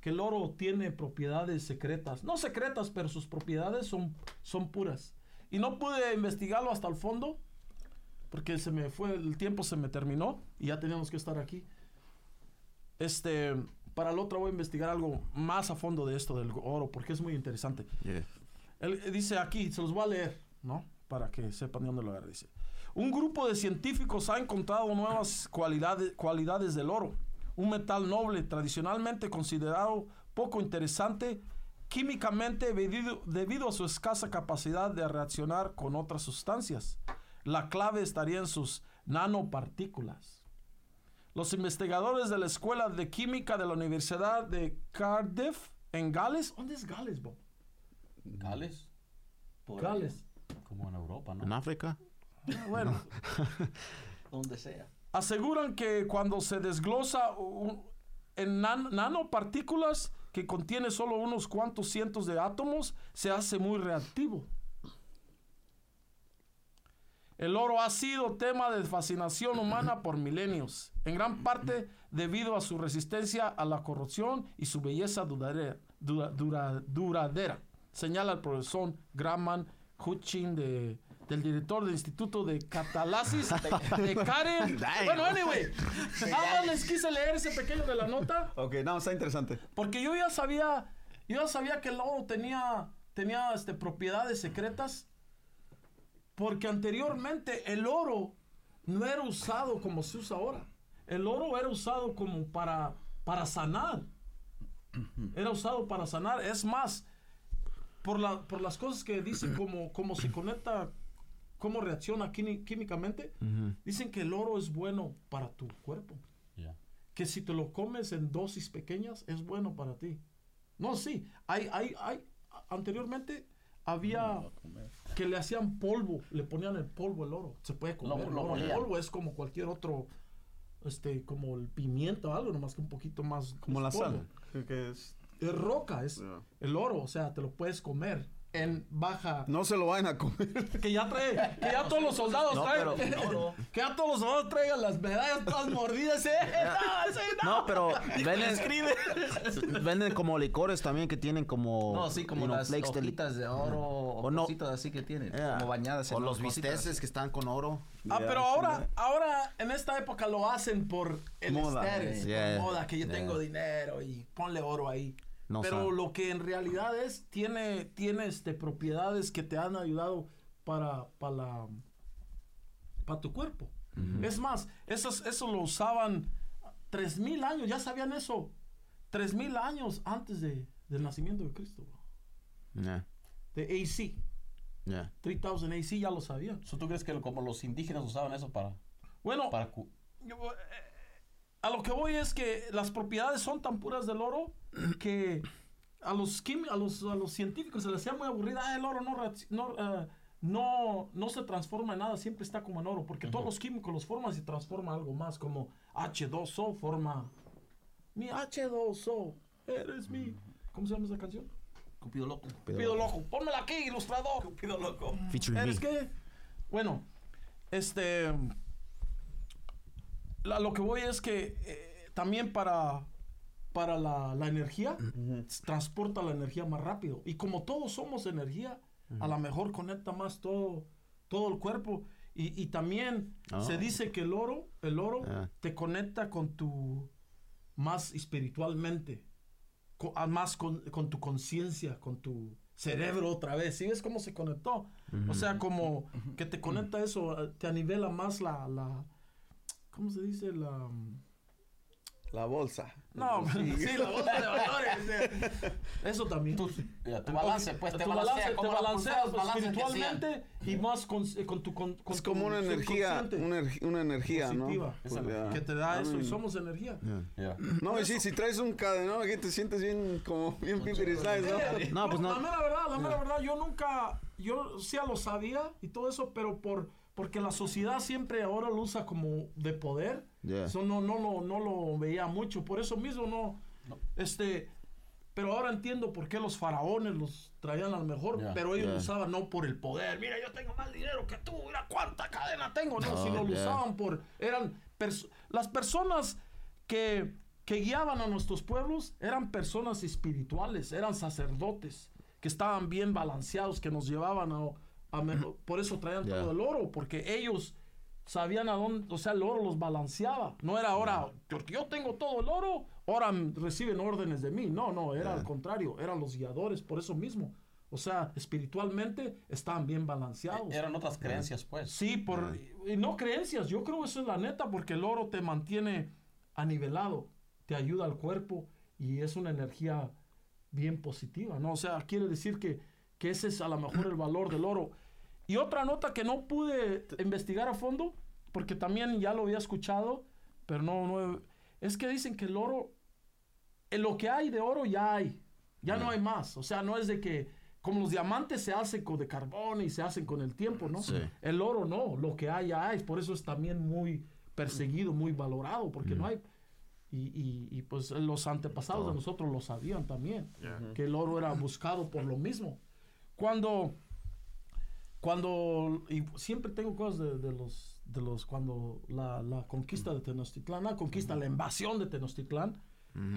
Que el oro tiene propiedades secretas. No secretas, pero sus propiedades son, son puras. Y no pude investigarlo hasta el fondo. Porque se me fue, el tiempo se me terminó. Y ya teníamos que estar aquí. Este, para el otro voy a investigar algo más a fondo de esto del oro. Porque es muy interesante.
Yeah.
Él eh, dice aquí, se los voy a leer, ¿no? Para que sepan de dónde lo agarra. Dice, un grupo de científicos ha encontrado nuevas cualidades, cualidades del oro, un metal noble tradicionalmente considerado poco interesante químicamente debido, debido a su escasa capacidad de reaccionar con otras sustancias. La clave estaría en sus nanopartículas. Los investigadores de la Escuela de Química de la Universidad de Cardiff, en Gales, ¿dónde es Gales, Bob?
Gales. Por
Gales.
ahí, Como en Europa, ¿no?
En África.
Ah, Bueno,
Donde sea.
Aseguran que cuando se desglosa en nan- nanopartículas que contiene solo unos cuantos cientos de átomos, se hace muy reactivo. El oro ha sido tema de fascinación humana por milenios, en gran parte debido a su resistencia a la corrupción y su belleza duradera, dura- dura- duradera, señala el profesor Graham Hutchin de, del director del Instituto de Catalasis de, de Karen. Bueno, anyway, nada más les quise leer ese pequeño de la nota.
Ok, no, está interesante.
Porque yo ya sabía, yo ya sabía que el oro tenía, tenía este, propiedades secretas. Porque anteriormente el oro no era usado como se usa ahora. El oro era usado como para, para sanar. Era usado para sanar. Es más, por, la, por las cosas que dicen, como, como se conecta, cómo reacciona quími- químicamente, dicen que el oro es bueno para tu cuerpo
Ya.
que si te lo comes en dosis pequeñas es bueno para ti. No, sí, hay, hay, hay, anteriormente había que le hacían polvo, le ponían el polvo el oro, se puede comer.
Lo-
el
lo
oro. El polvo es como cualquier otro, este, como el pimiento o algo, nomás que un poquito más.
Como la
polvo.
sal. que- es-
Es roca, es
Ya.
el oro, o sea, te lo puedes comer en baja.
No se lo vayan a comer.
Que ya trae, que ya todos los soldados
No,
traen.
pero-
que ya todos los soldados traigan las medallas todas mordidas, ¿eh? No, ese no.
No, pero venden, venden como licores también que tienen como...
No, sí, como las
de
hojitas de oro o,
O no.
cositas así que tienen.
Yeah.
Como bañadas en
O los bisteces que están con oro.
Ah, pero ahora, ahora en esta época lo hacen por el
Moda.
por moda, que yo
Yeah.
tengo dinero y ponle oro ahí.
No
pero
sabe.
lo que en realidad es, tiene, tiene este, propiedades que te han ayudado para, para, la- para tu cuerpo. Es más, esos, eso lo usaban tres mil años, ya sabían eso. Tres mil años antes de, del nacimiento de Cristo.
Yeah,
De AC.
yeah.
3000 AC ya lo sabían.
So, ¿Tú crees que como los indígenas usaban eso para,
Bueno,
para
Yo, eh, a lo que voy es que las propiedades son tan puras del oro que a los, a los, a los científicos se les hacía muy aburrida. Ah, el oro no, no, eh, no, no se transforma en nada, siempre está como en oro. Porque todos los químicos los forman y se transforma algo más, como H2O forma. Mi H2O, eres mi. ¿Cómo se llama esa canción?
Cupido loco.
Pido loco. Pónmela aquí, ilustrador. Pido loco.
Featuring
¿Eres
me.
qué? Bueno, este. la- lo que voy es que eh, también para, para la, la energía, transporta la energía más rápido. Y como todos somos energía, a lo mejor conecta más todo, todo el cuerpo. Y, y también
Oh.
se dice que el oro, el oro
Yeah.
te conecta con tu, más espiritualmente, co- a más con, con tu conciencia, con tu cerebro otra vez. ¿Sí ves cómo se conectó? O sea, como que te conecta eso, te anivela más la, la ¿cómo se dice? La...
La bolsa.
No, sí, la bolsa de valores. Eso también.
Tu, tu balance, pues te
Tu
balancea,
te
las
balancea
pulseras balancean que sean.
espiritualmente y más con, eh, con tu con, con
Es
tu
como una energía, una, una energía,
positiva,
¿no? Pues,
que te da
I
eso y somos energía.
Yeah.
No, y sí, si traes un cadenón aquí te sientes bien, como bien pimpirizado,
Eh,
No, pues no.
La mera verdad, la mera verdad, yo nunca, yo sí lo sabía y todo eso, pero por porque la sociedad siempre ahora lo usa como de poder.
Yeah.
Eso no, no, lo, no lo veía mucho. Por eso mismo no, este, pero ahora entiendo por qué los faraones los traían al mejor,
Yeah.
pero ellos
Yeah.
lo usaban no por el poder. Mira, yo tengo más dinero que tú, mira cuánta cadena tengo, no,
Oh,
sino lo usaban por, eran pers- las personas que, que guiaban a nuestros pueblos eran personas espirituales, eran sacerdotes, que estaban bien balanceados, que nos llevaban a, a por eso traían
Yeah.
todo el oro, porque ellos sabían a dónde, o sea, el oro los balanceaba. No era ahora, porque yo tengo todo el oro, ahora reciben órdenes de mí. No, no, era al contrario, eran los guiadores, por eso mismo. O sea, espiritualmente estaban bien balanceados.
Eran otras creencias, pues.
Sí, por, y no creencias, yo creo eso es la neta, porque el oro te mantiene anivelado, te ayuda al cuerpo y es una energía bien positiva, ¿no? O sea, quiere decir que, que ese es a lo mejor el valor del oro. Y otra nota que no pude investigar a fondo, porque también ya lo había escuchado, pero no, no, es que dicen que el oro, en lo que hay de oro ya hay, ya no hay más, o sea, no es de que como los diamantes se hacen con de carbón y se hacen con el tiempo, ¿no?
Sí.
El oro no, lo que hay ya hay, por eso es también muy perseguido, muy valorado, porque no hay. Y, y- y, pues los antepasados de nosotros lo sabían también, que el oro era buscado por lo mismo. Cuando, cuando, y siempre tengo cosas de, de los, de los, cuando la, la conquista de Tenochtitlán, la conquista, la invasión de Tenochtitlán,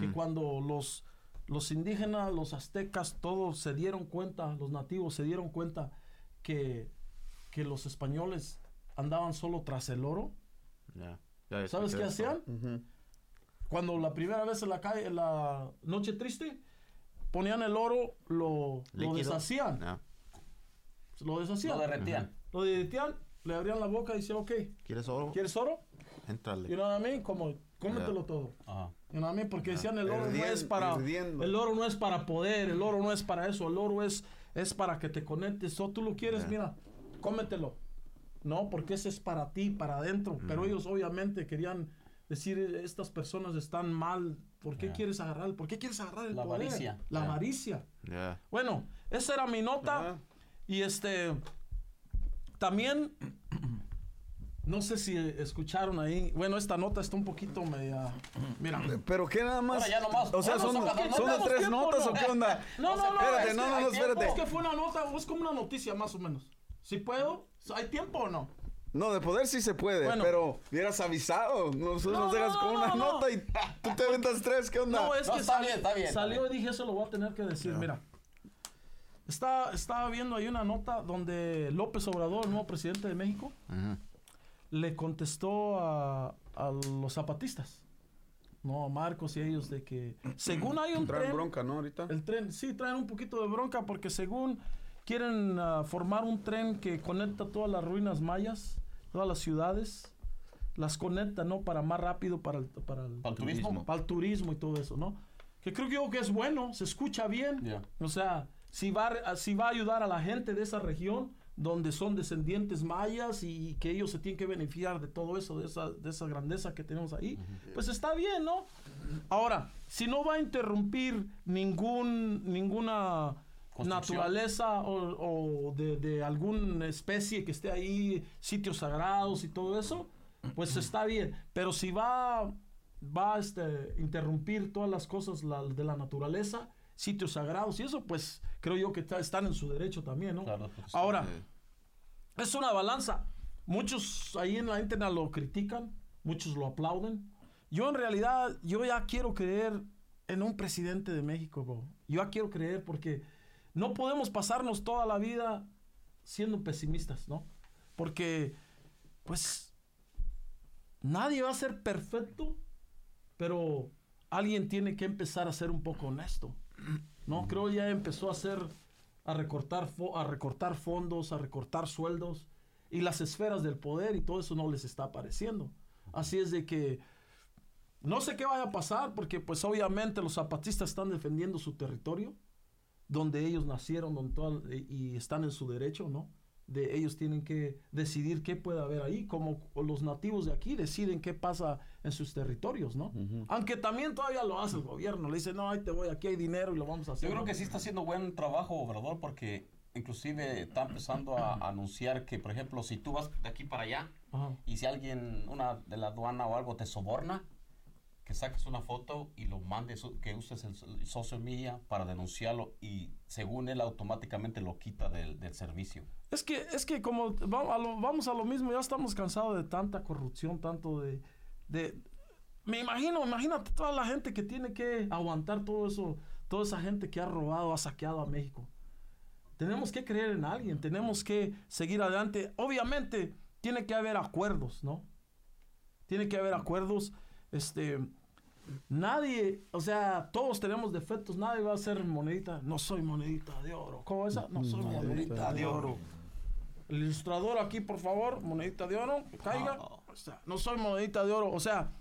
que cuando los, los indígenas, los aztecas, todos se dieron cuenta, los nativos se dieron cuenta que, que los españoles andaban solo tras el oro.
Yeah. Ya
¿Sabes qué
escuché eso.
hacían? Cuando la primera vez en la calle, en la noche triste, ponían el oro, lo, deshacían.
Yeah.
Lo deshacían.
Lo derretían.
Lo derretían, le abrían la boca y decían, ok,
¿Quieres oro?
¿quieres oro? Know what I mean? Como, cómetelo
Yeah.
todo.
Ajá.
You know what I mean? Porque decían el oro no es para el oro no es para poder, el oro no es para eso, el oro es es para que te conectes. O tú lo quieres,
Yeah.
mira, cómetelo. No, porque ese es para ti, para adentro. Pero ellos obviamente querían decir estas personas están mal. ¿Por qué
Yeah.
quieres agarrar? ¿Por qué quieres agarrar el
La
poder?
avaricia.
La
Yeah.
avaricia.
Yeah.
Bueno, esa era mi nota. Y este también no sé si escucharon ahí. Bueno, esta nota está un poquito media. Mira.
Pero qué nada más.
Ya nomás-
o sea, son,
son
son de tres
¿Tiempo
notas
o
o
no?
qué onda.
No, no, no.
Espérate,
es
no, no, no, espérate.
Es que fue una nota, es como una noticia más o menos. Si puedo, ¿hay tiempo o no?
No, de poder sí se puede,
Bueno.
pero hubieras avisado. Nosotros
No,
nos dejas
no,
con
no,
una
no, no.
nota y tú te aventas tres, ¿qué onda?
No, es
No,
que
está
sal-
bien, está bien, está
salió
bien.
y dije, eso lo voy a tener que decir. Mira, está, estaba viendo ahí una nota donde López Obrador, el nuevo presidente de México, le contestó a, a los zapatistas. No, a Marcos y ellos de que según hay un
Traen
tren,
bronca, ¿no? Ahorita.
el tren, sí, traen un poquito de bronca porque según quieren ah, formar un tren que conecta todas las ruinas mayas, todas las ciudades, las conecta, ¿no? Para más rápido para el, para el,
Para el turismo.
para el turismo y todo eso, ¿no? Que creo que yo que es bueno, se escucha bien. O sea, si va, si va a ayudar a la gente de esa región donde son descendientes mayas y que ellos se tienen que beneficiar de todo eso, de esa, de esa grandeza que tenemos ahí, pues está bien, ¿no? Ahora, si no va a interrumpir ningún, ninguna. Naturaleza o, o de, de alguna especie que esté ahí, sitios sagrados y todo eso, pues está bien. Pero si va, va a este, interrumpir todas las cosas la- de la naturaleza, sitios sagrados y eso, pues creo yo que está- están en su derecho también, ¿no?
Claro, pues,
Ahora, es una balanza. Muchos ahí en la internet lo critican muchos lo aplauden. Yo en realidad, yo ya quiero creer en un presidente de México, bro. Yo ya quiero creer porque no podemos pasarnos toda la vida siendo pesimistas, ¿no? Porque, pues, nadie va a ser perfecto, pero alguien tiene que empezar a ser un poco honesto, ¿no? Creo ya empezó a hacer, a recortar, fo- a recortar fondos, a recortar sueldos y las esferas del poder y todo eso no les está apareciendo. Así es de que no sé qué vaya a pasar porque pues obviamente los zapatistas están defendiendo su territorio, donde ellos nacieron donde toda- y están en su derecho, ¿no? De ellos tienen que decidir qué puede haber ahí, como los nativos de aquí deciden qué pasa en sus territorios, ¿no? Aunque también todavía lo hace el gobierno, le dice, no, ahí te voy, aquí hay dinero y lo vamos a hacer.
Yo creo que sí está haciendo buen trabajo, Obrador, porque inclusive está empezando a anunciar que, por ejemplo, si tú vas de aquí para allá
Ajá.
y si alguien, una de la aduana o algo te soborna, que saques una foto y lo mandes, que uses el, so- social media para denunciarlo y según él automáticamente lo quita del, del servicio.
Es que, es que como va- a lo- vamos a lo mismo, ya estamos cansados de tanta corrupción, tanto de, de... Me imagino, imagínate toda la gente que tiene que aguantar todo eso, toda esa gente que ha robado, ha saqueado a México. Tenemos que creer en alguien, tenemos que seguir adelante. Obviamente, tiene que haber acuerdos, ¿no? Tiene que haber acuerdos. Este, nadie, o sea, todos tenemos defectos, nadie va a ser monedita. No soy monedita de oro. ¿Cómo esa? No soy monedita de oro. El ilustrador aquí, por favor, monedita de oro, caiga. O sea, no soy monedita de oro. O sea,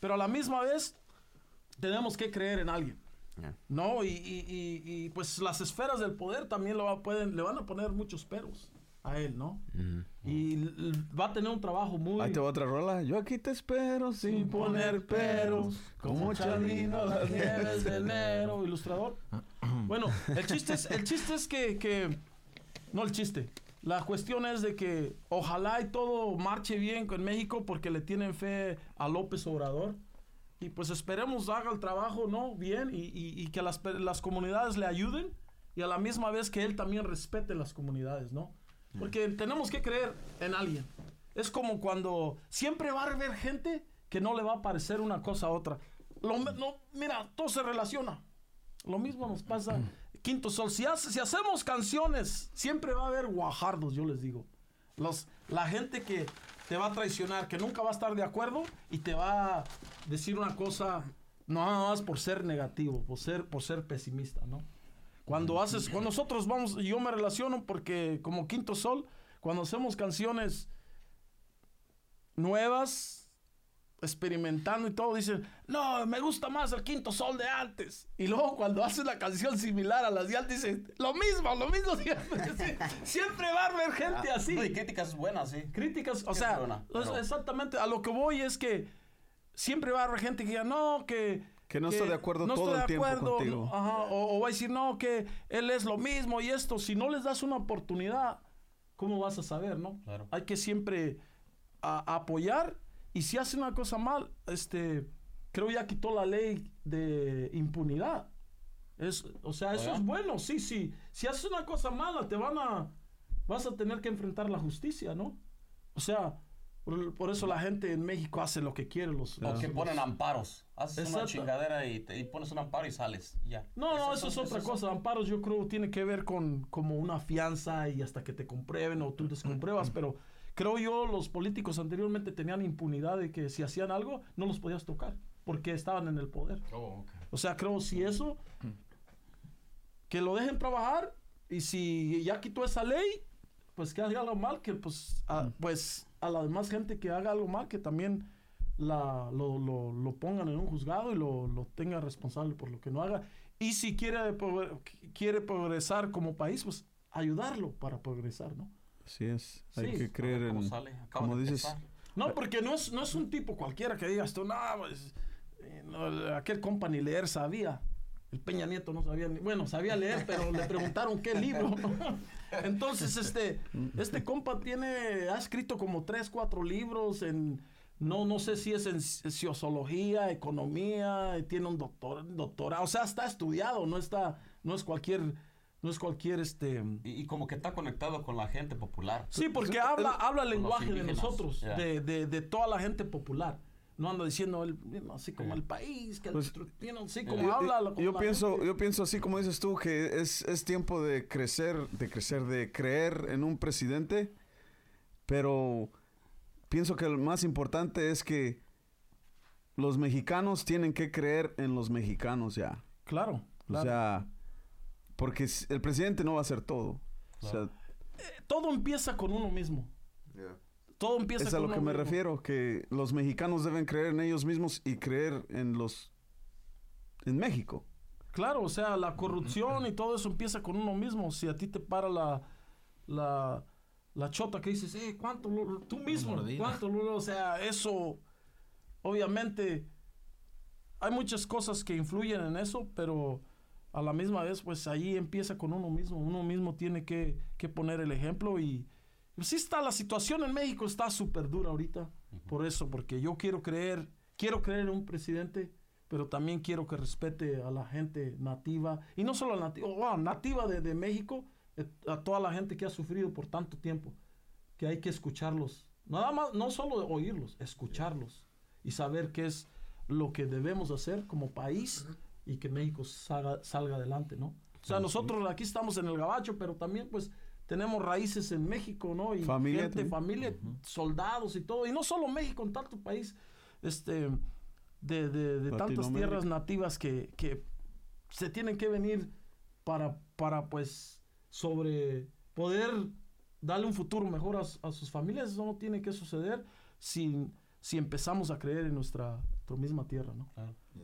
pero a la misma vez tenemos que creer en alguien.
Yeah.
No, y, y- y- y, pues las esferas del poder también lo va- pueden, le van a poner muchos peros a él, ¿no? Y l- l- va a tener un trabajo muy...
Ahí te va otra rola. Yo aquí te espero sin poner peros. Como Chalino
las nieves de enero, ilustrador. Bueno, el chiste es, el chiste es que, que- no el chiste. La cuestión es de que ojalá y todo marche bien con México porque le tienen fe a López Obrador. Y pues esperemos haga el trabajo, ¿no? Bien y, y- y que las, las comunidades le ayuden y a la misma vez que él también respete las comunidades, ¿no? Porque tenemos que creer en alguien. Es como cuando siempre va a haber gente que no le va a parecer una cosa a otra. Lo no, mira, todo se relaciona. Lo mismo nos pasa. Quinto Sol, si, hace- si hacemos canciones, siempre va a haber guajardos, yo les digo. Los, la gente que te va a traicionar, que nunca va a estar de acuerdo y te va a decir una cosa nada más por ser negativo, por ser, por ser pesimista, ¿no? Cuando haces, cuando nosotros vamos, yo me relaciono porque como Quinto Sol, cuando hacemos canciones nuevas, experimentando y todo, dicen, no, me gusta más el Quinto Sol de antes. Y luego cuando haces la canción similar a las de antes, dicen, lo mismo, lo mismo siempre. Siempre va a haber gente así.
No, y críticas buenas, sí.
Críticas, o sea,
buena, pero-
exactamente, a lo que voy es que siempre va a haber gente que diga, no, que...
Que no estoy de acuerdo todo
estoy
el tiempo
acuerdo",
contigo.
ajá, o, o va a decir, no, que él es lo mismo y esto. Si no les das una oportunidad, ¿cómo vas a saber, no?
Claro.
Hay que siempre a- apoyar y si hace una cosa mal, este, creo ya quitó la ley de impunidad. Es, o sea, eso es bueno, sí, sí. Si haces una cosa mala, te van a, vas a tener que enfrentar la justicia, ¿no? O sea, por, por eso la gente en México hace lo que quiere. Los,
O
los-
que ponen amparos. Haces una
Exacto.
chingadera y, te- y pones un amparo y sales. y Ya.
No, no, eso
son-
es otra
son-
cosa. Amparos yo creo tiene que ver con como una fianza y hasta que te comprueben o tú descompruebas, pero creo yo los políticos anteriormente tenían impunidad de que si hacían algo no los podías tocar porque estaban en el poder.
Oh, ok.
O sea, creo si eso que lo dejen trabajar y si ya quitó esa ley, pues que haga algo mal, que pues a, pues a la demás gente que haga algo mal, que también la, lo, lo- lo pongan en un juzgado y lo, lo tengan responsable por lo que no haga. Y si quiere, quiere progresar como país, pues ayudarlo para progresar, ¿no?
Así es. Hay
Sí.
que
A
creer
ver cómo
en.
sale.
Como dices.
empezar.
No, porque no es, no es un tipo cualquiera que digas tú, no, pues, eh, no, aquel compa ni leer sabía. El Peña Nieto no sabía ni, bueno, sabía leer, pero le preguntaron qué libro. Entonces, este, este compa tiene, ha escrito como tres, cuatro libros en, no, no sé si es en sociología, economía, tiene un doctor, doctorado, o sea, está estudiado, no está, no es cualquier no es cualquier este...
Y, y como que está conectado con la gente popular.
Sí, porque habla, habla el lenguaje de nosotros, de, de toda la gente popular. No anda diciendo el, así como el país, que el
Pues,
know, así como
Yo-
habla.
yo,
como
yo
la
pienso,
gente.
yo pienso así como dices tú, que es, es tiempo de crecer, de crecer, de creer en un presidente, pero pienso que lo más importante es que los mexicanos tienen que creer en los mexicanos ya.
Claro,
O
claro.
sea, porque el presidente no va a hacer todo. O sea,
todo empieza con uno mismo. Todo empieza
es
con
a lo que me refiero, que los mexicanos deben creer en ellos mismos y creer en los... en México.
Claro, o sea, la corrupción y todo eso empieza con uno mismo. Si a ti te para la, la, la chota que dices, eh, ¿cuánto? lo- tú mismo. ¿cuánto? lo- O sea, eso, obviamente, hay muchas cosas que influyen en eso, pero a la misma vez, pues ahí empieza con uno mismo. Uno mismo tiene que, que poner el ejemplo y... pues, sí está, la situación en México está súper dura ahorita. Por eso, porque yo quiero creer, quiero creer en un presidente, pero también quiero que respete a la gente nativa, y no solo a la nativa, wow, nativa de, de México, eh, a toda la gente que ha sufrido por tanto tiempo, que hay que escucharlos. Nada más, no solo oírlos, escucharlos y saber qué es lo que debemos hacer como país y que México salga, salga adelante, ¿no? O sea, nosotros aquí estamos en el gabacho, pero también pues tenemos raíces en México, ¿no? Y
Familia
gente,
también.
familia, soldados y todo. Y no solo México, en tanto país, este, de, de, de tantas tierras nativas que, que se tienen que venir para, para pues, sobre poder darle un futuro mejor a, a sus familias. Eso no tiene que suceder si, si empezamos a creer en nuestra, nuestra misma tierra, ¿no?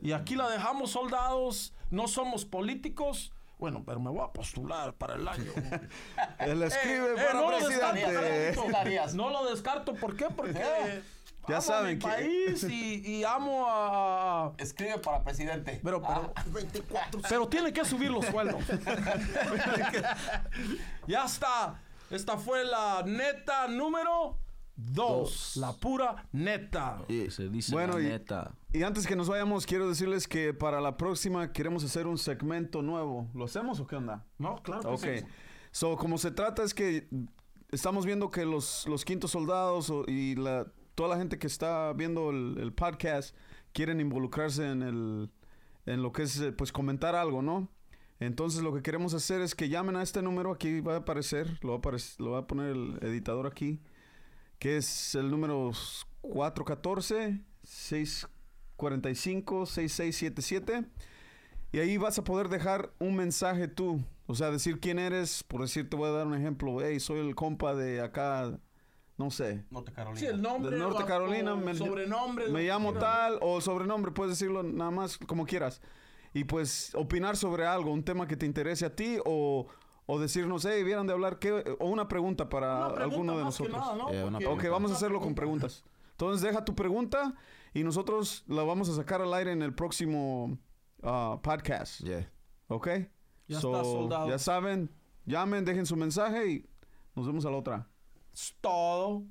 Y aquí la dejamos soldados, no somos políticos. Bueno, pero me voy a postular para el año.
Él escribe
Eh, eh,
para
no lo descarto,
presidente.
¿Qué harías?
No lo descarto, ¿por qué? Porque
Ya
amo
saben
mi
que-
país y, y amo a...
Escribe para presidente.
Pero, pero,
Ah,
pero tiene que subir los sueldos. ya está. Esta fue la neta número 2. La pura neta.
Y se dice
Bueno,
la neta.
Y antes que nos vayamos, quiero decirles que para la próxima queremos hacer un segmento nuevo. ¿Lo hacemos o qué onda?
No, claro que
Ok.
sí.
So, como se trata es que estamos viendo que los, los quintos soldados y la, toda la gente que está viendo el, el podcast quieren involucrarse en, el, en lo que es, eh, pues, comentar algo, ¿no? Entonces, lo que queremos hacer es que llamen a este número, aquí va a aparecer, lo va a, lo va a poner el editador aquí, que es el número 414-645-6677. Y ahí vas a poder dejar un mensaje tú. O sea, decir quién eres. Por decir, te voy a dar un ejemplo. Hey, soy el compa de acá. No sé.
Norte Carolina.
Sí, el nombre.
De Norte
o-
Carolina.
o
me,
sobrenombre.
me llamo tal. O sobrenombre. Puedes decirlo nada más como quieras. Y pues opinar sobre algo. Un tema que te interese a ti. O, o decirnos, hey, vieran de hablar. ¿qué? O una pregunta para
Una pregunta
alguno de nosotros.
nada, ¿no?
Eh,
Porque-
Ok, vamos a hacerlo con
pregunta.
preguntas. Entonces deja tu pregunta y nosotros la vamos a sacar al aire en el próximo ah, podcast.
Yeah.
¿Ok?
Ya está, soldado.
Ya saben, llamen, dejen su mensaje y nos vemos a la otra.
Es todo.